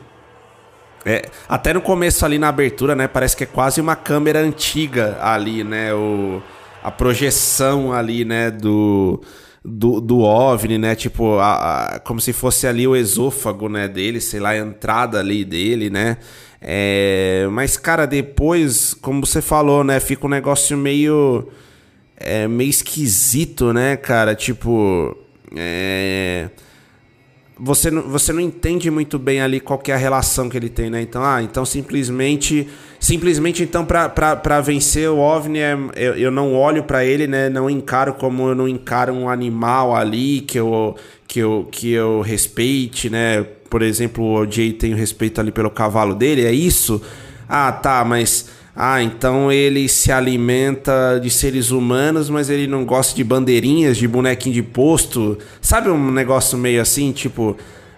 É, até no começo ali na abertura, né? Parece que é quase uma câmera antiga ali, né? O, a projeção ali, né? Do, do, do OVNI, né? Tipo, a, a, como se fosse ali o esôfago, né? Dele, sei lá, a entrada ali dele, né? É, mas, cara, depois, como você falou, né? Fica um negócio meio é meio esquisito, né, cara? Tipo. É... Você, não, você não entende muito bem ali qual é a relação que ele tem, né? Então, ah, então simplesmente. Simplesmente, então, para vencer o OVNI, é, eu, eu não olho para ele, né? Não encaro como eu não encaro um animal ali que eu, que eu, que eu respeite, né? Por exemplo, o Jay tem respeito ali pelo cavalo dele, é isso? Ah, tá, mas ah, então ele se alimenta de seres humanos, mas ele não gosta de bandeirinhas, de bonequinho de posto. Sabe um negócio meio assim, tipo.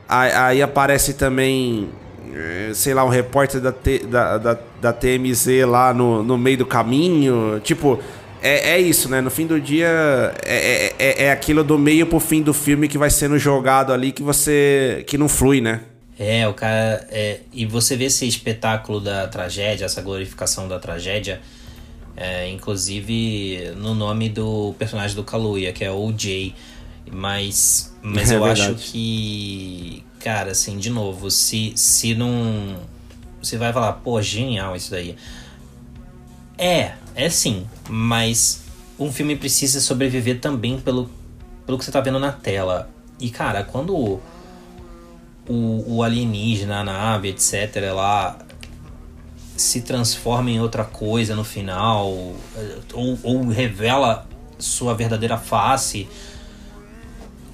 Aí aparece também, eh, sei lá, um repórter da, T, da, da, da, TMZ lá no, no meio do caminho. Tipo, é, é isso, né? No fim do dia, é, é, é, é aquilo do meio pro fim do filme que vai sendo jogado ali que você. que não flui, né? É, o cara. É, e você vê esse espetáculo da tragédia, essa glorificação da tragédia, é, inclusive no nome do personagem do Kaluuya, que é o Jay. Mas, mas (laughs) é eu verdade. acho que, cara, assim, de novo, se, se não. Você vai falar, pô, genial isso daí. É, é sim, mas um filme precisa sobreviver também pelo, pelo que você tá vendo na tela. E, cara, quando o, o alienígena, a nave, etc., lá se transforma em outra coisa no final, ou, ou revela sua verdadeira face.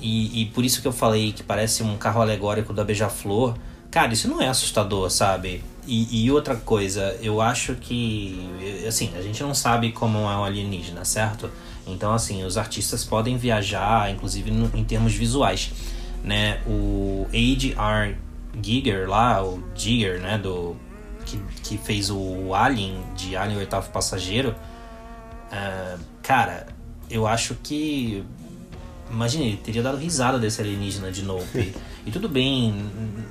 E, e, por isso que eu falei que parece um carro alegórico da Beija-Flor. Cara, isso não é assustador, sabe? E, e, outra coisa, eu acho que. Assim, a gente não sabe como é um alienígena, certo? Então, assim, os artistas podem viajar, inclusive no, em termos visuais. Né? O H.R. Giger lá, o Giger, né? Do, que, que fez o Alien, de Alien Oitavo Passageiro. Uh, cara, eu acho que. Imagina, ele teria dado risada desse alienígena de novo. (laughs) E, e tudo bem,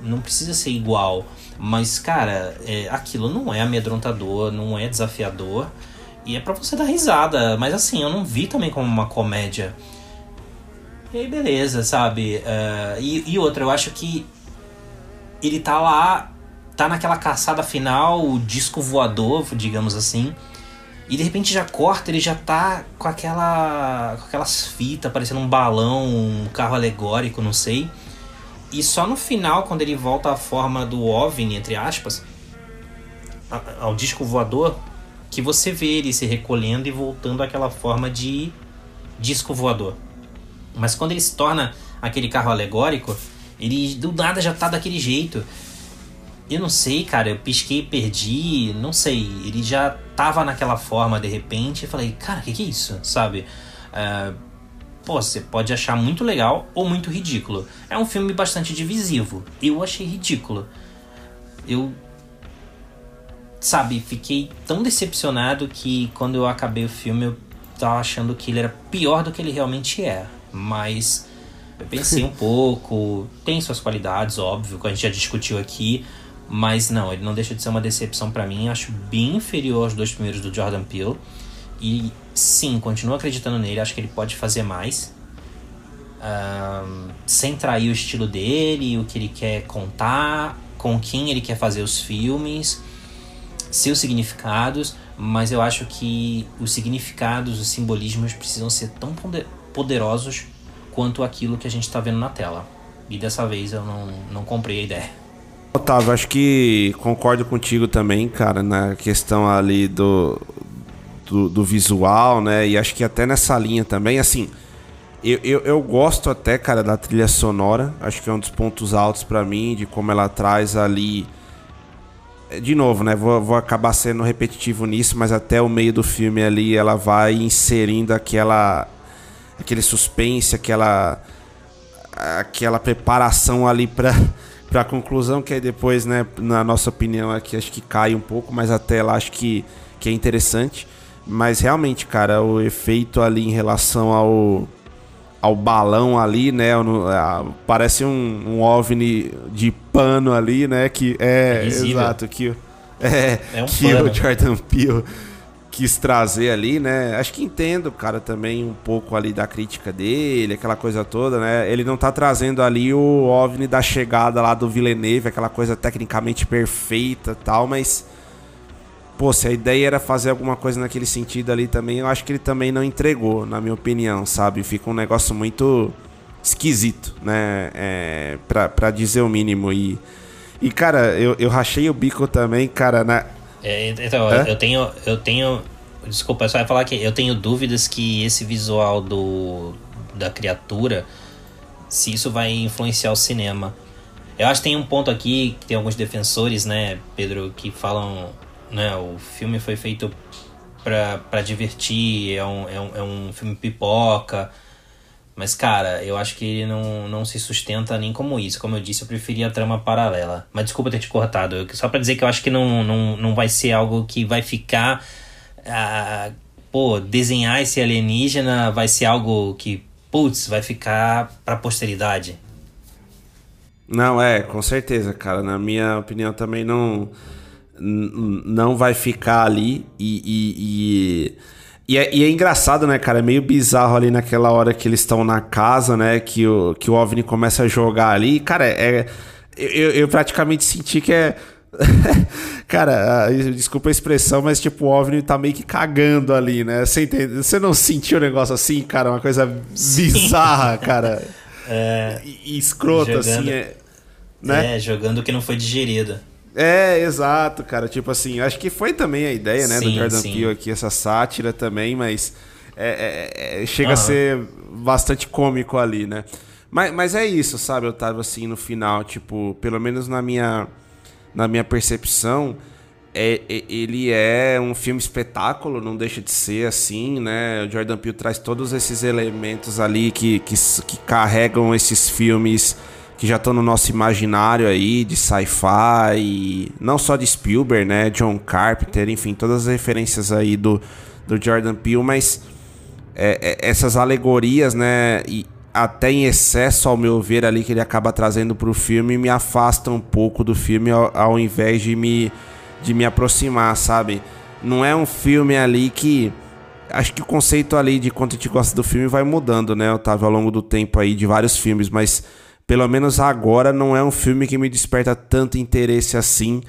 não precisa ser igual. Mas, cara, é, aquilo não é amedrontador, não é desafiador. E é pra você dar risada. Mas assim, eu não vi também como uma comédia. E aí, beleza, sabe? Uh, e, e outra, eu acho que ele tá lá, tá naquela caçada final, o disco voador, digamos assim. E de repente já corta, ele já tá com aquela. com aquelas fitas, parecendo um balão, um carro alegórico, não sei. E só no final, quando ele volta à forma do OVNI, entre aspas, ao disco voador, que você vê ele se recolhendo e voltando àquela forma de disco voador. Mas quando ele se torna aquele carro alegórico, ele do nada já tá daquele jeito. Eu não sei, cara, eu pisquei perdi, não sei. Ele já tava naquela forma de repente e falei, cara, o que, que é isso? Sabe? Uh, pô, você pode achar muito legal ou muito ridículo. É um filme bastante divisivo. Eu achei ridículo. Eu. Sabe, fiquei tão decepcionado que quando eu acabei o filme eu tava achando que ele era pior do que ele realmente é. Mas eu pensei um (laughs) pouco. Tem suas qualidades, óbvio, que a gente já discutiu aqui. Mas não, ele não deixa de ser uma decepção para mim. Acho bem inferior aos dois primeiros do Jordan Peele. E sim, continuo acreditando nele. Acho que ele pode fazer mais. Um, sem trair o estilo dele, o que ele quer contar, com quem ele quer fazer os filmes, seus significados. Mas eu acho que os significados, os simbolismos precisam ser tão poderosos quanto aquilo que a gente está vendo na tela. E dessa vez eu não, não comprei a ideia. Otávio, acho que concordo contigo também, cara, na questão ali do, do, do, visual, né? E acho que até nessa linha também, assim, eu, eu, eu, gosto até, cara, da trilha sonora. Acho que é um dos pontos altos para mim, de como ela traz ali. De novo, né? Vou, vou acabar sendo repetitivo nisso, mas até o meio do filme ali ela vai inserindo aquela. Aquele suspense, aquela. aquela preparação ali pra (laughs) para a conclusão, que aí depois, né, na nossa opinião aqui, acho que cai um pouco, mas até lá acho que, que é interessante. Mas realmente, cara, o efeito ali em relação ao, ao balão ali, né? Parece um, um OVNI de pano ali, né? Que é, é exato, que, (laughs) é, é um que pano. o Jordan Peele quis trazer ali, né? Acho que entendo, cara, também um pouco ali da crítica dele, aquela coisa toda, né? Ele não tá trazendo ali o OVNI da chegada lá do Villeneuve, aquela coisa tecnicamente perfeita tal, mas... Pô, se a ideia era fazer alguma coisa naquele sentido ali também, eu acho que ele também não entregou, na minha opinião, sabe? Fica um negócio muito esquisito, né? É, pra, pra dizer o mínimo. E, e cara, eu, eu rachei o bico também, cara, na então, é? eu tenho. Eu tenho. Desculpa, só ia falar que eu tenho dúvidas que esse visual do da criatura, se isso vai influenciar o cinema. Eu acho que tem um ponto aqui que tem alguns defensores, né, Pedro, que falam, né, o filme foi feito para divertir, é um, é, um, é um filme pipoca. Mas, cara, eu acho que ele não, não se sustenta nem como isso. Como eu disse, eu preferia a trama paralela. Mas desculpa ter te cortado. Eu, só para dizer que eu acho que não, não, não vai ser algo que vai ficar. Uh, pô, desenhar esse alienígena vai ser algo que, putz, vai ficar pra posteridade. Não, é, com certeza, cara. Na minha opinião também não. Não vai ficar ali e, e, e e é, e é, engraçado, né, cara? É meio bizarro ali naquela hora que eles estão na casa, né? Que o, que o OVNI começa a jogar ali. Cara, é. Eu, eu praticamente senti que é. (laughs) cara, desculpa a expressão, mas tipo, o OVNI tá meio que cagando ali, né? Você, entende? Você não sentiu o um negócio assim, cara? Uma coisa bizarra, cara. É, e, escrota, assim. É... né? É, jogando o que não foi digerido. É, exato, cara. Tipo assim, acho que foi também a ideia, né, do Sim, Jordan sim. Peele aqui, essa sátira também, mas é- é- é- chega a Aham. ser bastante cômico ali, né? Mas, mas é isso, sabe, Otávio, assim, no final, tipo, pelo menos na minha, na minha percepção, é, é- ele é um filme espetáculo, não deixa de ser assim, né? O Jordan Peele traz todos esses elementos ali que, que, que carregam esses filmes que já estão no nosso imaginário aí, de sci-fi, e não só de Spielberg, né? John Carpenter, enfim, todas as referências aí do, do Jordan Peele, mas é, é, essas alegorias, né? E até em excesso, ao meu ver, ali que ele acaba trazendo pro filme, me afasta um pouco do filme ao, ao invés de me, de me aproximar, sabe? Não é um filme ali que. Acho que o conceito ali de quanto a gente gosta do filme vai mudando, né, Otávio, ao longo do tempo aí de vários filmes, mas pelo menos agora não é um filme que me desperta tanto interesse assim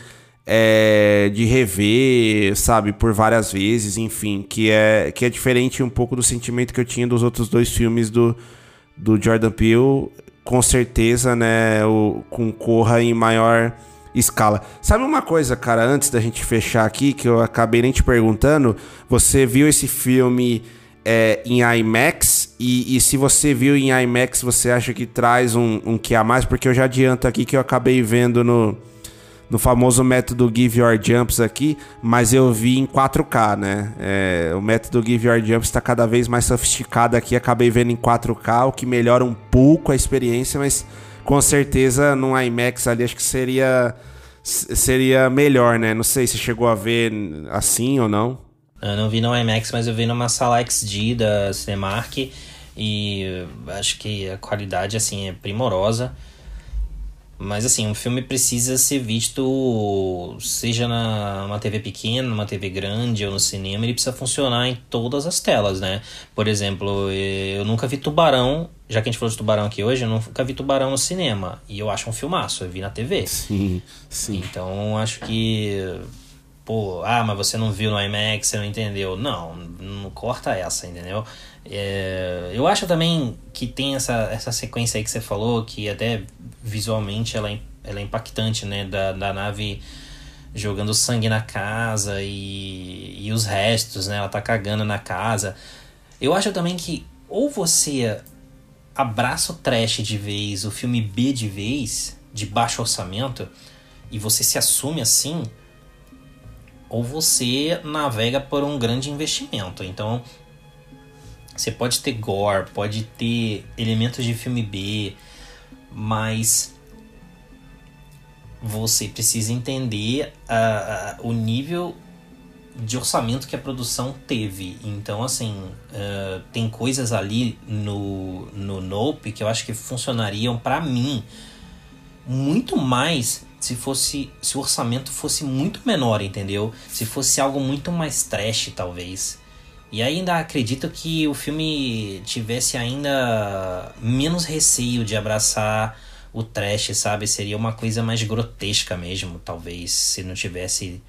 é, de rever, sabe, por várias vezes, enfim, que é, que é diferente um pouco do sentimento que eu tinha dos outros dois filmes do, do Jordan Peele, com certeza, né, o, com Corra em maior escala. Sabe uma coisa, cara, antes da gente fechar aqui, que eu acabei nem te perguntando, você viu esse filme é, em IMAX? E, e se você viu em IMAX, você acha que traz um, um que a mais? Porque eu já adianto aqui que eu acabei vendo no, no famoso método Give Your Jumps aqui, mas eu vi em 4K, né? É, o método Give Your Jumps está cada vez mais sofisticado aqui, acabei vendo em 4K, o que melhora um pouco a experiência, mas com certeza no IMAX ali acho que seria seria melhor, né? Não sei se chegou a ver assim ou não. Eu não vi no IMAX, mas eu vi numa sala XD da Cinemark e acho que a qualidade assim é primorosa. Mas assim, um filme precisa ser visto seja na numa TV pequena, numa TV grande ou no cinema, ele precisa funcionar em todas as telas, né? Por exemplo, eu nunca vi Tubarão, já que a gente falou de Tubarão aqui hoje, eu nunca vi Tubarão no cinema. E eu acho um filmaço, eu vi na TV. Sim, sim. Então acho que. Pô, ah, mas você não viu no IMAX, você não entendeu. Não, não corta essa, entendeu? É, eu acho também que tem essa, essa sequência aí que você falou, que até visualmente ela é, ela é impactante, né? Da, da nave jogando sangue na casa e, e os restos, né? Ela tá cagando na casa. Eu acho também que ou você abraça o trash de vez, o filme B de vez, de baixo orçamento, e você se assume assim, ou você navega por um grande investimento. Então, você pode ter gore, pode ter elementos de filme B, mas você precisa entender ah, ah, o nível de orçamento que a produção teve. Então, assim, ah, tem coisas ali no, no Nope que eu acho que funcionariam para mim muito mais se fosse se o orçamento fosse muito menor, entendeu? Se fosse algo muito mais trash, talvez. E ainda acredito que o filme tivesse ainda menos receio de abraçar o trash, sabe? Seria uma coisa mais grotesca mesmo, talvez, se não tivesse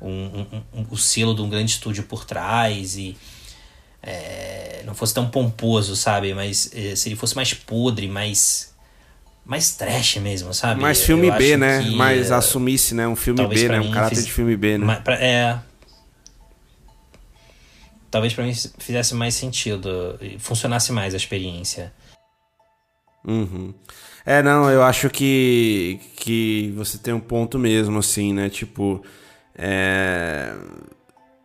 um, um- um- o selo de um grande estúdio por trás e é, não fosse tão pomposo, sabe? Mas é, se ele fosse mais podre, mais mais trash mesmo, sabe? Mais Eu filme B, acho né? que, Mais é, assumisse, né? Um filme B, né? Um mim caráter fiz- de filme B, né? Pra- é. Talvez pra mim fizesse mais sentido, funcionasse mais a experiência. Uhum. É, não, eu acho que, que você tem um ponto mesmo, assim, né? Tipo, é,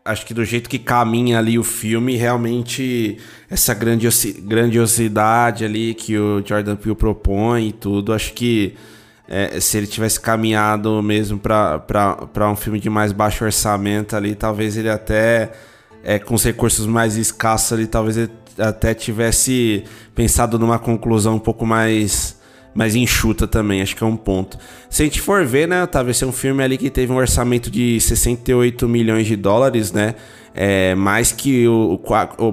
acho que do jeito que caminha ali o filme, realmente essa grandiosi- grandiosidade ali que o Jordan Peele propõe e tudo, acho que é, se ele tivesse caminhado mesmo para um filme de mais baixo orçamento ali, talvez ele até, é, com os recursos mais escassos ali, talvez ele até tivesse pensado numa conclusão um pouco mais mais enxuta também, acho que é um ponto. Se a gente for ver, né, talvez ser um filme ali que teve um orçamento de 68 milhões de dólares, né? É, mais que o,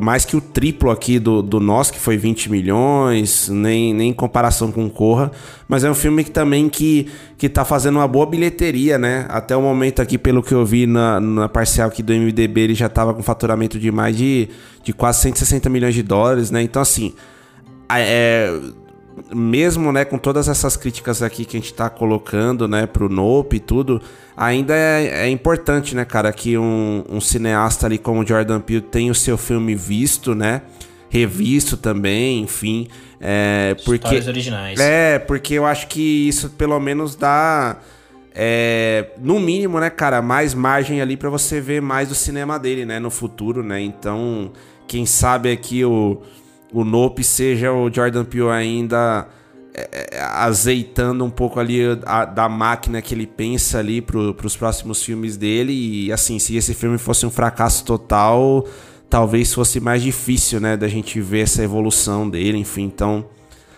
mais que o triplo aqui do, do nosso, que foi 20 milhões, nem, nem em comparação com Corra, mas é um filme que também que, que tá fazendo uma boa bilheteria, né? Até o momento aqui, pelo que eu vi na, na parcial aqui do MDB, ele já tava com faturamento de mais de, de quase 160 milhões de dólares, né? Então, assim, é, mesmo né, com todas essas críticas aqui que a gente está colocando né, pro Nope e tudo, ainda é, é, importante, né, cara, que um, um cineasta ali como Jordan Peele tenha o seu filme visto, né? Revisto também, enfim. É, porque, Histórias originais. É, porque eu acho que isso pelo menos dá. É, no mínimo, né, cara, mais margem ali para você ver mais do cinema dele, né, no futuro, né? Então, quem sabe aqui o o Nope seja o Jordan Peele ainda é, é, azeitando um pouco ali a, da máquina que ele pensa ali para os próximos filmes dele. E assim, se esse filme fosse um fracasso total, talvez fosse mais difícil, né, da gente ver essa evolução dele, enfim. Então,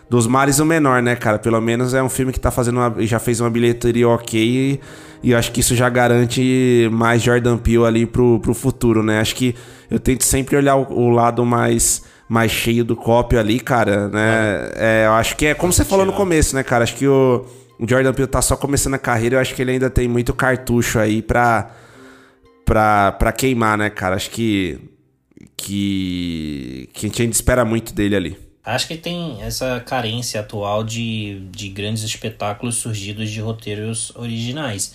dos mares o menor, né, cara? Pelo menos é um filme que tá fazendo uma, já fez uma bilheteria ok e, e eu acho que isso já garante mais Jordan Peele ali pro, pro futuro, né? Acho que eu tento sempre olhar o, o lado mais mais cheio do cópio ali, cara, né? É, eu acho que é como você falou no começo, né, cara? Acho que o, o Jordan Peele tá só começando a carreira, eu acho que ele ainda tem muito cartucho aí pra, pra, pra queimar, né, cara? Acho que, que, que a gente ainda espera muito dele ali. Acho que tem essa carência atual de, de grandes espetáculos surgidos de roteiros originais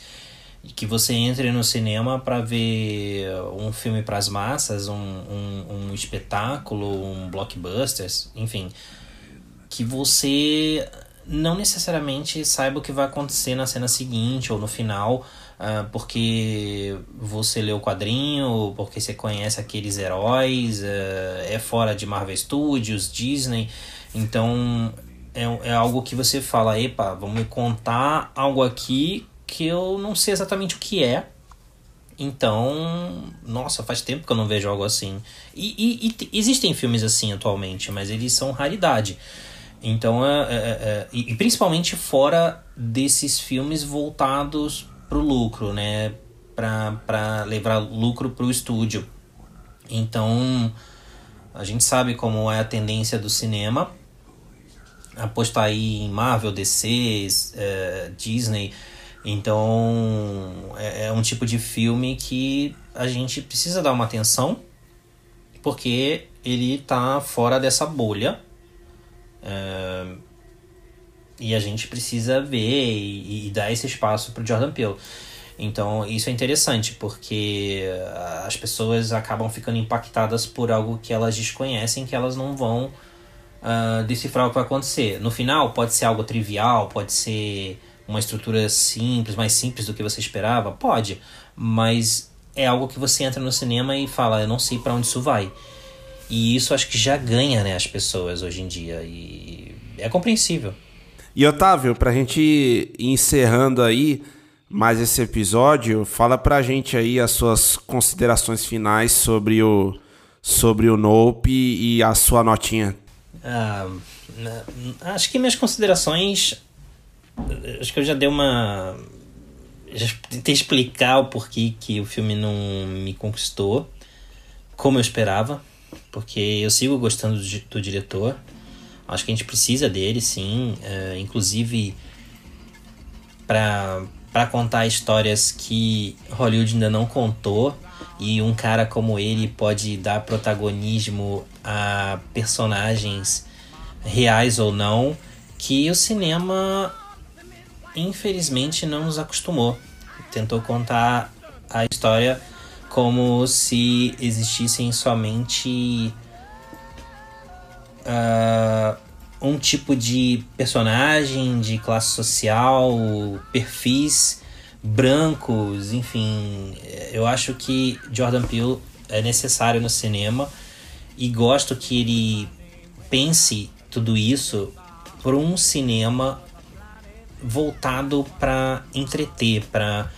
que você entre no cinema para ver um filme para as massas, um, um, um, espetáculo, um blockbuster, enfim, que você não necessariamente saiba o que vai acontecer na cena seguinte ou no final, uh, porque você leu o quadrinho, porque você conhece aqueles heróis, uh, é fora de Marvel Studios, Disney, então é, é algo que você fala, epa, vamos contar algo aqui que eu não sei exatamente o que é. Então, nossa, faz tempo que eu não vejo algo assim. E, e, e existem filmes assim atualmente, mas eles são raridade. Então, é, é, é, e principalmente fora desses filmes voltados pro lucro, né? Para levar lucro pro estúdio. Então, a gente sabe como é a tendência do cinema. Apostar aí em Marvel, DC, é, Disney então é, é um tipo de filme que a gente precisa dar uma atenção porque ele está fora dessa bolha é, e a gente precisa ver e, e dar esse espaço para Jordan Peele. Então isso é interessante porque as pessoas acabam ficando impactadas por algo que elas desconhecem, que elas não vão uh, decifrar o que vai acontecer. No final pode ser algo trivial, pode ser uma estrutura simples, mais simples do que você esperava? Pode, mas é algo que você entra no cinema e fala, eu não sei para onde isso vai. E isso acho que já ganha, né, as pessoas hoje em dia e é compreensível. E Otávio, pra gente ir encerrando aí mais esse episódio, fala pra gente aí as suas considerações finais sobre o sobre o Nope e a sua notinha. Ah, acho que minhas considerações acho que eu já dei uma. Já tentei explicar o porquê que o filme não me conquistou como eu esperava, porque eu sigo gostando do, do diretor. Acho que a gente precisa dele, sim. É, inclusive, para contar histórias que Hollywood ainda não contou. E um cara como ele pode dar protagonismo a personagens reais ou não, que o cinema infelizmente não nos acostumou. Tentou contar a história como se existissem somente uh, um tipo de personagem de classe social, perfis brancos, enfim. Eu acho que Jordan Peele é necessário no cinema e gosto que ele pense tudo isso por um cinema voltado para entreter, para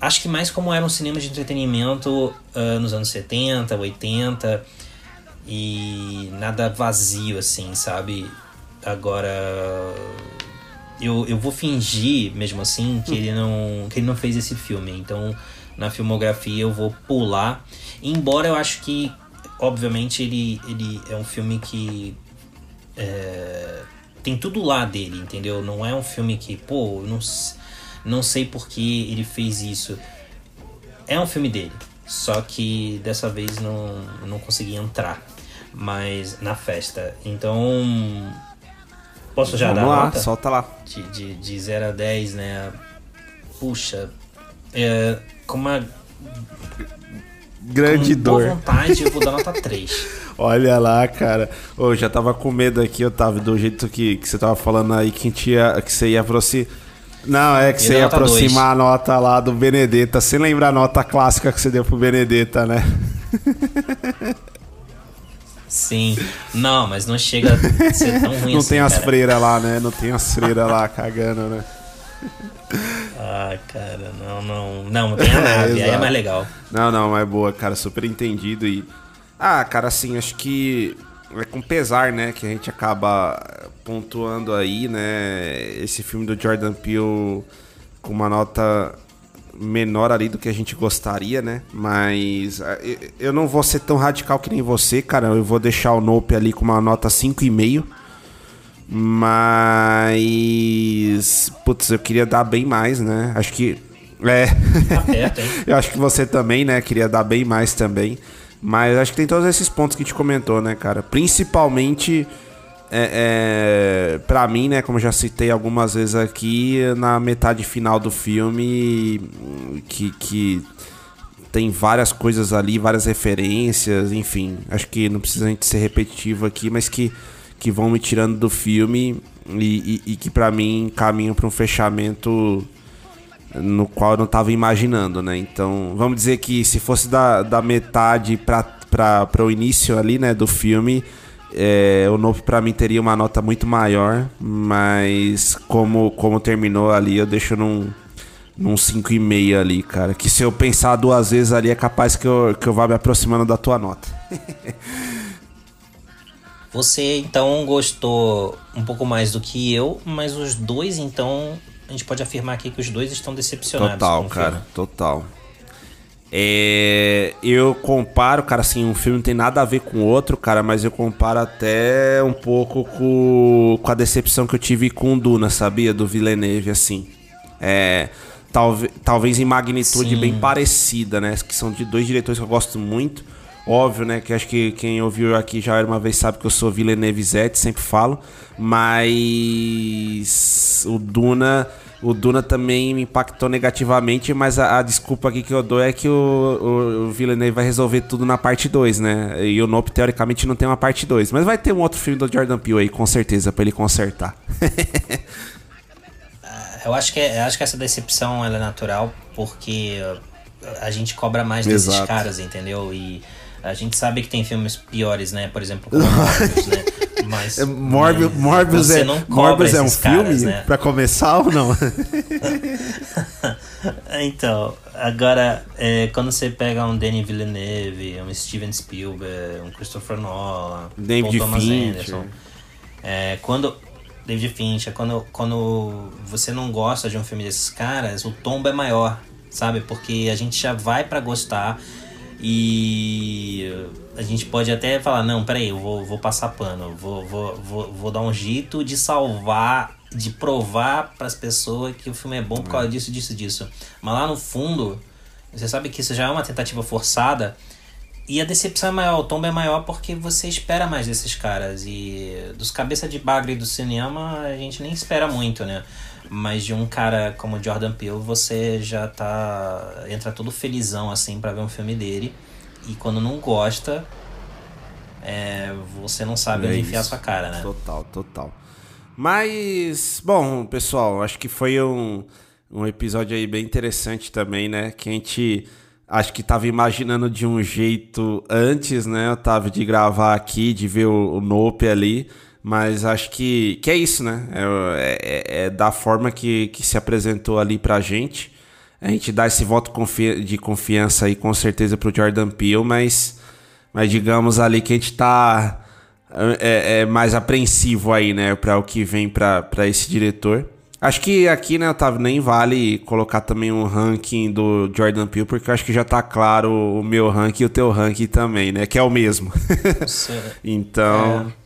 acho que mais como era um cinema de entretenimento uh, nos anos 70, 80 e nada vazio assim, sabe? Agora eu, eu vou fingir mesmo assim que ele não que ele não fez esse filme. Então, na filmografia eu vou pular, embora eu acho que obviamente ele ele é um filme que é, tem tudo lá dele, entendeu? Não é um filme que, pô, não, não sei por que ele fez isso. É um filme dele, só que dessa vez não, não consegui entrar mais na festa. Então, Posso já Vamos dar lá, nota? solta lá. De, de, de 0 a 10, né? Puxa, é, com uma Grande com boa dor. vontade, eu vou dar nota (laughs) 3. Olha lá, cara. Eu já tava com medo aqui, Otávio, do jeito que, que você tava falando aí que, a gente ia, que você ia aproximar. Não, é que você ia aproximar a nota lá do Benedetta, sem lembrar a nota clássica que você deu pro Benedetta, né? Sim. Não, mas não chega a ser tão (laughs) ruim Não assim, tem as cara. freiras lá, né? Não tem as freiras lá cagando, né? (laughs) Ah, cara, não, não. Não, tem a nave, (laughs) aí é mais legal. Não, não, mas boa, cara, super entendido e. Ah, cara, assim, acho que é com pesar, né, que a gente acaba pontuando aí, né, esse filme do Jordan Peele com uma nota menor ali do que a gente gostaria, né? Mas ah, eu- eu não vou ser tão radical que nem você, cara. Eu vou deixar o Nope ali com uma nota 5,5. Mas. Putz, eu queria dar bem mais, né? Acho que. É. Tá? (laughs) Eu acho que você também, né? Queria dar bem mais também. Mas acho que tem todos esses pontos que a gente comentou, né, cara? Principalmente, é, é, pra mim, né? Como já citei algumas vezes aqui, na metade final do filme, que, que tem várias coisas ali, várias referências, enfim. Acho que não precisa a gente ser repetitivo aqui, mas que, que vão me tirando do filme e, e, e que pra mim caminham pra um fechamento no qual eu não tava imaginando, né? Então, vamos dizer que se fosse da, da metade pra o início ali, né, do filme, é, o Nope pra mim teria uma nota muito maior, mas como, como terminou ali, eu deixo num, num 5,5 ali, cara. Que se eu pensar duas vezes ali, é capaz que eu, que eu vá me aproximando da tua nota. (laughs) Você então gostou um pouco mais do que eu, mas os dois então a gente pode afirmar aqui que os dois estão decepcionados. Total, com o cara, filme. total. É, eu comparo, cara, assim, um filme não tem nada a ver com o outro, cara, mas eu comparo até um pouco com, com a decepção que eu tive com o Duna, sabia? Do Villeneuve, assim. É, talvez, talvez em magnitude Sim. bem parecida, né? Que são de dois diretores que eu gosto muito. Óbvio, né? Que acho que quem ouviu aqui já era uma vez sabe que eu sou Villeneuve Zete, sempre falo. Mas o Duna, o Duna também me impactou negativamente, mas a, a desculpa aqui que eu dou é que o, o, Villeneuve vai resolver tudo na parte 2, né? E o Nope, teoricamente, não tem uma parte 2. Mas vai ter um outro filme do Jordan Peele aí, com certeza, pra ele consertar. (laughs) Eu acho que, eu acho que essa decepção é natural porque a gente cobra mais desses Exato. caras, entendeu? E a gente sabe que tem filmes piores, né? Por exemplo, como Morbius, né? (laughs) Mas, Morbius, mas Morbius, é, Morbius é um esses filme caras, né? pra começar ou não? (laughs) Então, agora, é, quando você pega um Denis Villeneuve, um Steven Spielberg, um Christopher Nolan, David Paul Thomas Fincher. Anderson, é, quando David Fincher, quando, quando você não gosta de um filme desses caras, o tombo é maior, sabe? Porque a gente já vai pra gostar e a gente pode até falar, não, peraí, eu vou, vou passar pano, vou, vou, vou, vou dar um jeito de salvar, de provar pras pessoas que o filme é bom por causa disso, disso, disso. Mas lá no fundo, você sabe que isso já é uma tentativa forçada e a decepção é maior, o tombo é maior porque você espera mais desses caras. E dos cabeça de bagre do cinema a gente nem espera muito, né? Mas de um cara como Jordan Peele você já tá. entra todo felizão assim pra ver um filme dele. E quando não gosta, é, você não sabe É onde enfiar isso. sua cara, né? Total, total. Mas, bom, pessoal, acho que foi um, um episódio aí bem interessante também, né? Que a gente acho que tava imaginando de um jeito antes, né, Otávio, de gravar aqui, de ver o, o Nope ali. Mas acho que, que é isso, né? É, é- é da forma que, que se apresentou ali pra gente. A gente dá esse voto confi- de confiança aí com certeza pro Jordan Peele, mas, mas digamos ali que a gente tá é, é mais apreensivo aí, né, para o que vem para esse diretor. Acho que aqui, né, Otávio, nem vale colocar também um ranking do Jordan Peele, porque eu acho que já tá claro o meu ranking e o teu ranking também, né, que é o mesmo. (laughs) Então, É,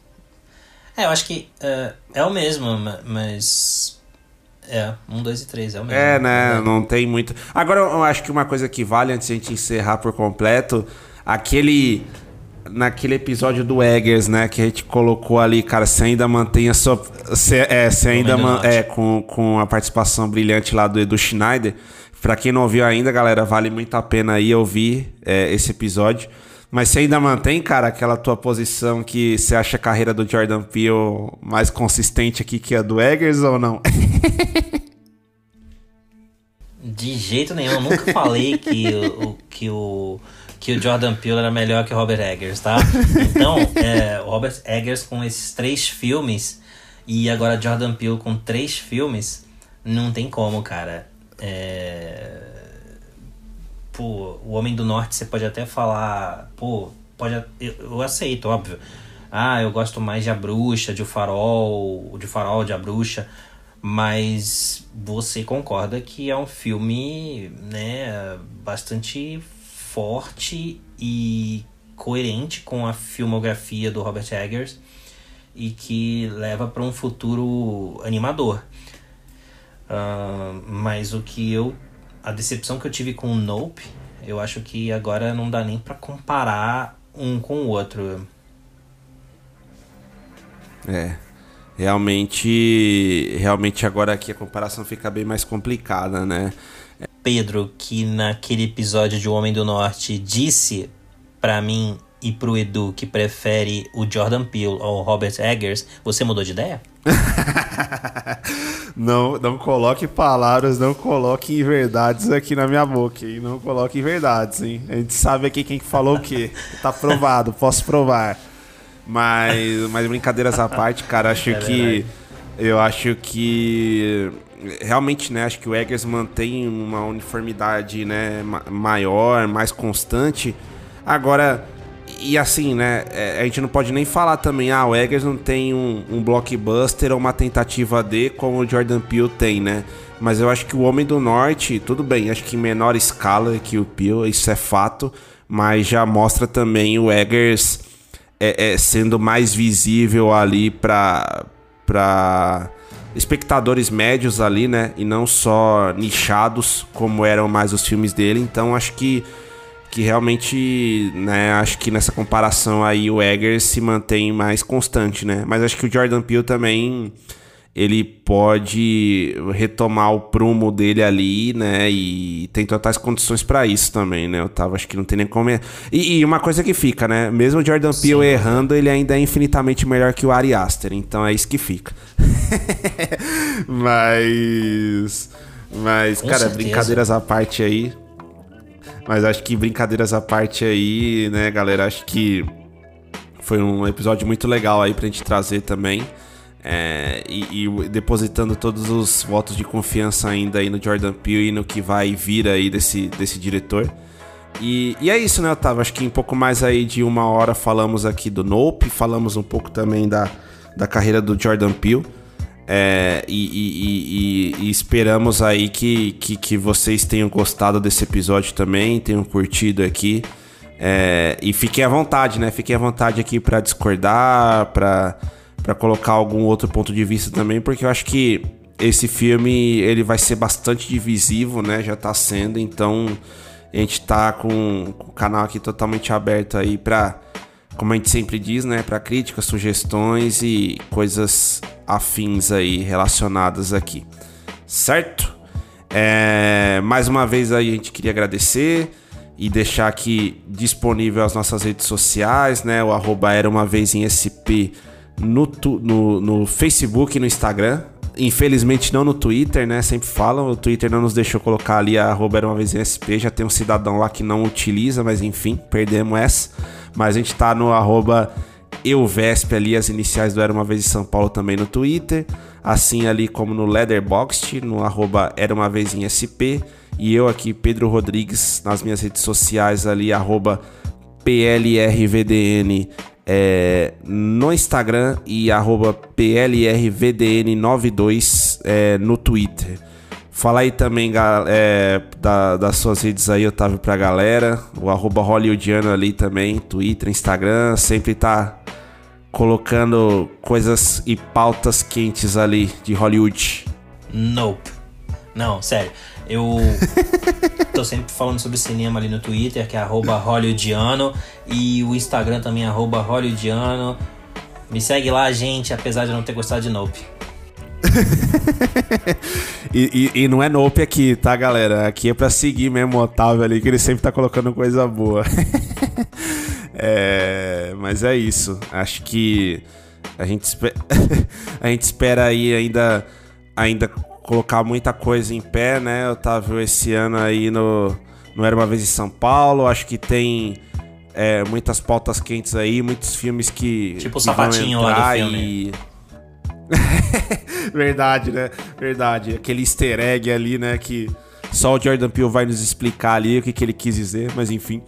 eu acho que é, é o mesmo, ma- mas. É, um, dois e três, é o mesmo. é, né, não tem muito. Agora, eu acho que uma coisa que vale antes de a gente encerrar por completo, aquele naquele episódio do Eggers, né? Que a gente colocou ali, cara, você ainda mantém a sua. Você, é, você ainda man, é, com, com a participação brilhante lá do Edu Schneider. Pra quem não ouviu ainda, galera, vale muito a pena aí ouvir é, esse episódio. Mas você ainda mantém, cara, aquela tua posição que você acha a carreira do Jordan Peele mais consistente aqui que a do Eggers ou não? (laughs) De jeito nenhum, eu nunca falei que o, que o que o Jordan Peele era melhor que o Robert Eggers, tá? Então, é, Robert Eggers com esses três filmes e agora Jordan Peele com três filmes, não tem como, cara. É... Pô, o Homem do Norte você pode até falar, pô, pode, eu, eu aceito, óbvio. Ah, eu gosto mais de A Bruxa, de O Farol, de Farol, de A Bruxa, mas você concorda que é um filme, né, bastante forte e coerente com a filmografia do Robert Eggers e que leva para um futuro animador. Uh, mas o que eu. A decepção que eu tive com o Nope, eu acho que agora não dá nem para comparar um com o outro. É. Realmente. Realmente agora aqui a comparação fica bem mais complicada, né? Pedro, que naquele episódio de O Homem do Norte disse para mim e pro Edu que prefere o Jordan Peele ao Robert Eggers, você mudou de ideia? (laughs) não, não coloque palavras, não coloque verdades aqui na minha boca, hein? Não coloque verdades, hein? A gente sabe aqui quem falou o quê. (laughs) Tá provado, posso provar. Mas, mas brincadeiras à parte, cara, acho é que eu acho que realmente, né, acho que o Eggers mantém uma uniformidade, né, maior, mais constante. Agora, e assim, né, é, a gente não pode nem falar também, ah, o Eggers não tem um, um blockbuster ou uma tentativa de como o Jordan Peele tem, né? Mas eu acho que o Homem do Norte, tudo bem, acho que em menor escala que o Peele, isso é fato, mas já mostra também o Eggers é, é, sendo mais visível ali para para espectadores médios ali, né? E não só nichados, como eram mais os filmes dele. Então acho que, que realmente, né? Acho que nessa comparação aí o Eggers se mantém mais constante, né? Mas acho que o Jordan Peele também ele pode retomar o prumo dele ali, né? E tem totais condições para isso também, né? Eu tava, acho que não tem nem como. E, e uma coisa que fica, né? Mesmo o Jordan Sim. Peele errando, ele ainda é infinitamente melhor que o Ari Aster, então é isso que fica. (laughs) mas. Mas, Com cara, certeza. brincadeiras à parte aí. Mas acho que brincadeiras à parte aí, né, galera? Acho que foi um episódio muito legal aí pra gente trazer também. É, e, e, depositando todos os votos de confiança ainda aí no Jordan Peele e no que vai vir aí desse, desse diretor. E, e, é isso, né, Otávio? Acho que em pouco mais aí de uma hora falamos aqui do Nope, falamos um pouco também da, da carreira do Jordan Peele. É, e, e, esperamos aí que, que, que, vocês tenham gostado desse episódio também, tenham curtido aqui. É, e fiquem à vontade, né? Fiquem à vontade aqui para discordar, para colocar algum outro ponto de vista também, porque eu acho que esse filme ele vai ser bastante divisivo, né? Já tá sendo, então a gente tá com, com o canal aqui totalmente aberto aí para como a gente sempre diz, né, para críticas, sugestões e coisas afins aí relacionadas aqui. Certo? É, mais uma vez aí a gente queria agradecer e deixar aqui disponível as nossas redes sociais, né? O arroba era uma vez em SP no, no, no Facebook e no Instagram. Infelizmente não no Twitter, né? Sempre falam, o Twitter não nos deixou colocar ali a arroba era uma vez em SP, já tem um cidadão lá que não utiliza, mas enfim, perdemos essa. Mas a gente tá no arroba Euvesp ali, as iniciais do Era Uma Vez em São Paulo também no Twitter. Assim ali como no Leatherboxed, no arroba Era Uma Vez em SP. E eu aqui, Pedro Rodrigues, nas minhas redes sociais ali, arroba PLRVDN é, no Instagram e arroba PLRVDN92 é, no Twitter. Fala aí também é, da, das suas redes aí, Otávio, pra galera. O arroba Hollywoodiano ali também, Twitter, Instagram, sempre tá colocando coisas e pautas quentes ali de Hollywood. Nope. Não, sério. Eu. (laughs) tô sempre falando sobre cinema ali no Twitter, que é arroba hollywoodiano. E o Instagram também é arroba hollywoodiano. Me segue lá, gente, apesar de eu não ter gostado de Nope. (laughs) e, e, e, não é Nope aqui, tá, galera? Aqui é pra seguir mesmo o Otávio ali, que ele sempre tá colocando coisa boa. (laughs) é, mas é isso. Acho que a gente, espera, (laughs) a gente espera aí ainda, ainda colocar muita coisa em pé, né, Otávio? Esse ano aí no, no Era Uma Vez em São Paulo. Acho que tem é, muitas pautas quentes aí, muitos filmes que. Tipo o sapatinho lá do filme. E... Verdade, né? Verdade. Aquele easter egg ali, né? Que só o Jordan Peele vai nos explicar ali o que, que ele quis dizer, mas enfim.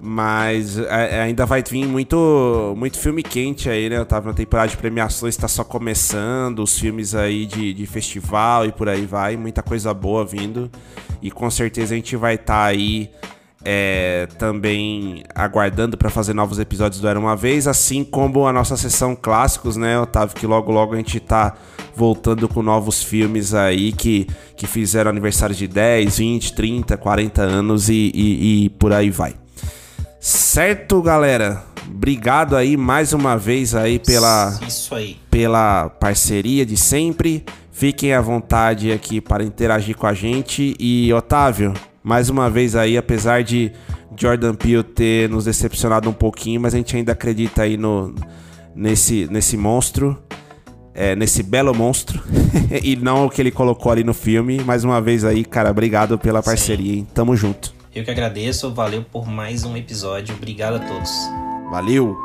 Mas é, é, ainda vai vir muito, muito filme quente aí, né? Eu tava na temporada de premiações, está só começando, os filmes aí de, de festival e por aí vai, muita coisa boa vindo. E com certeza a gente vai estar tá aí é, também aguardando para fazer novos episódios do Era Uma Vez, assim como a nossa sessão clássicos, né, Otávio? Que logo logo a gente tá voltando com novos filmes aí que, que fizeram aniversário de 10, 20, 30, 40 anos e, e, e por aí vai. Certo, galera? Obrigado aí mais uma vez aí pela aí. pela parceria de sempre. Fiquem à vontade aqui para interagir com a gente e Otávio, mais uma vez aí, apesar de Jordan Peele ter nos decepcionado um pouquinho, mas a gente ainda acredita aí no nesse nesse monstro, é, nesse belo monstro (laughs) e não o que ele colocou ali no filme. Mais uma vez aí, cara, obrigado pela parceria, hein? Tamo junto. Eu que agradeço, valeu por mais um episódio. Obrigado a todos. Valeu!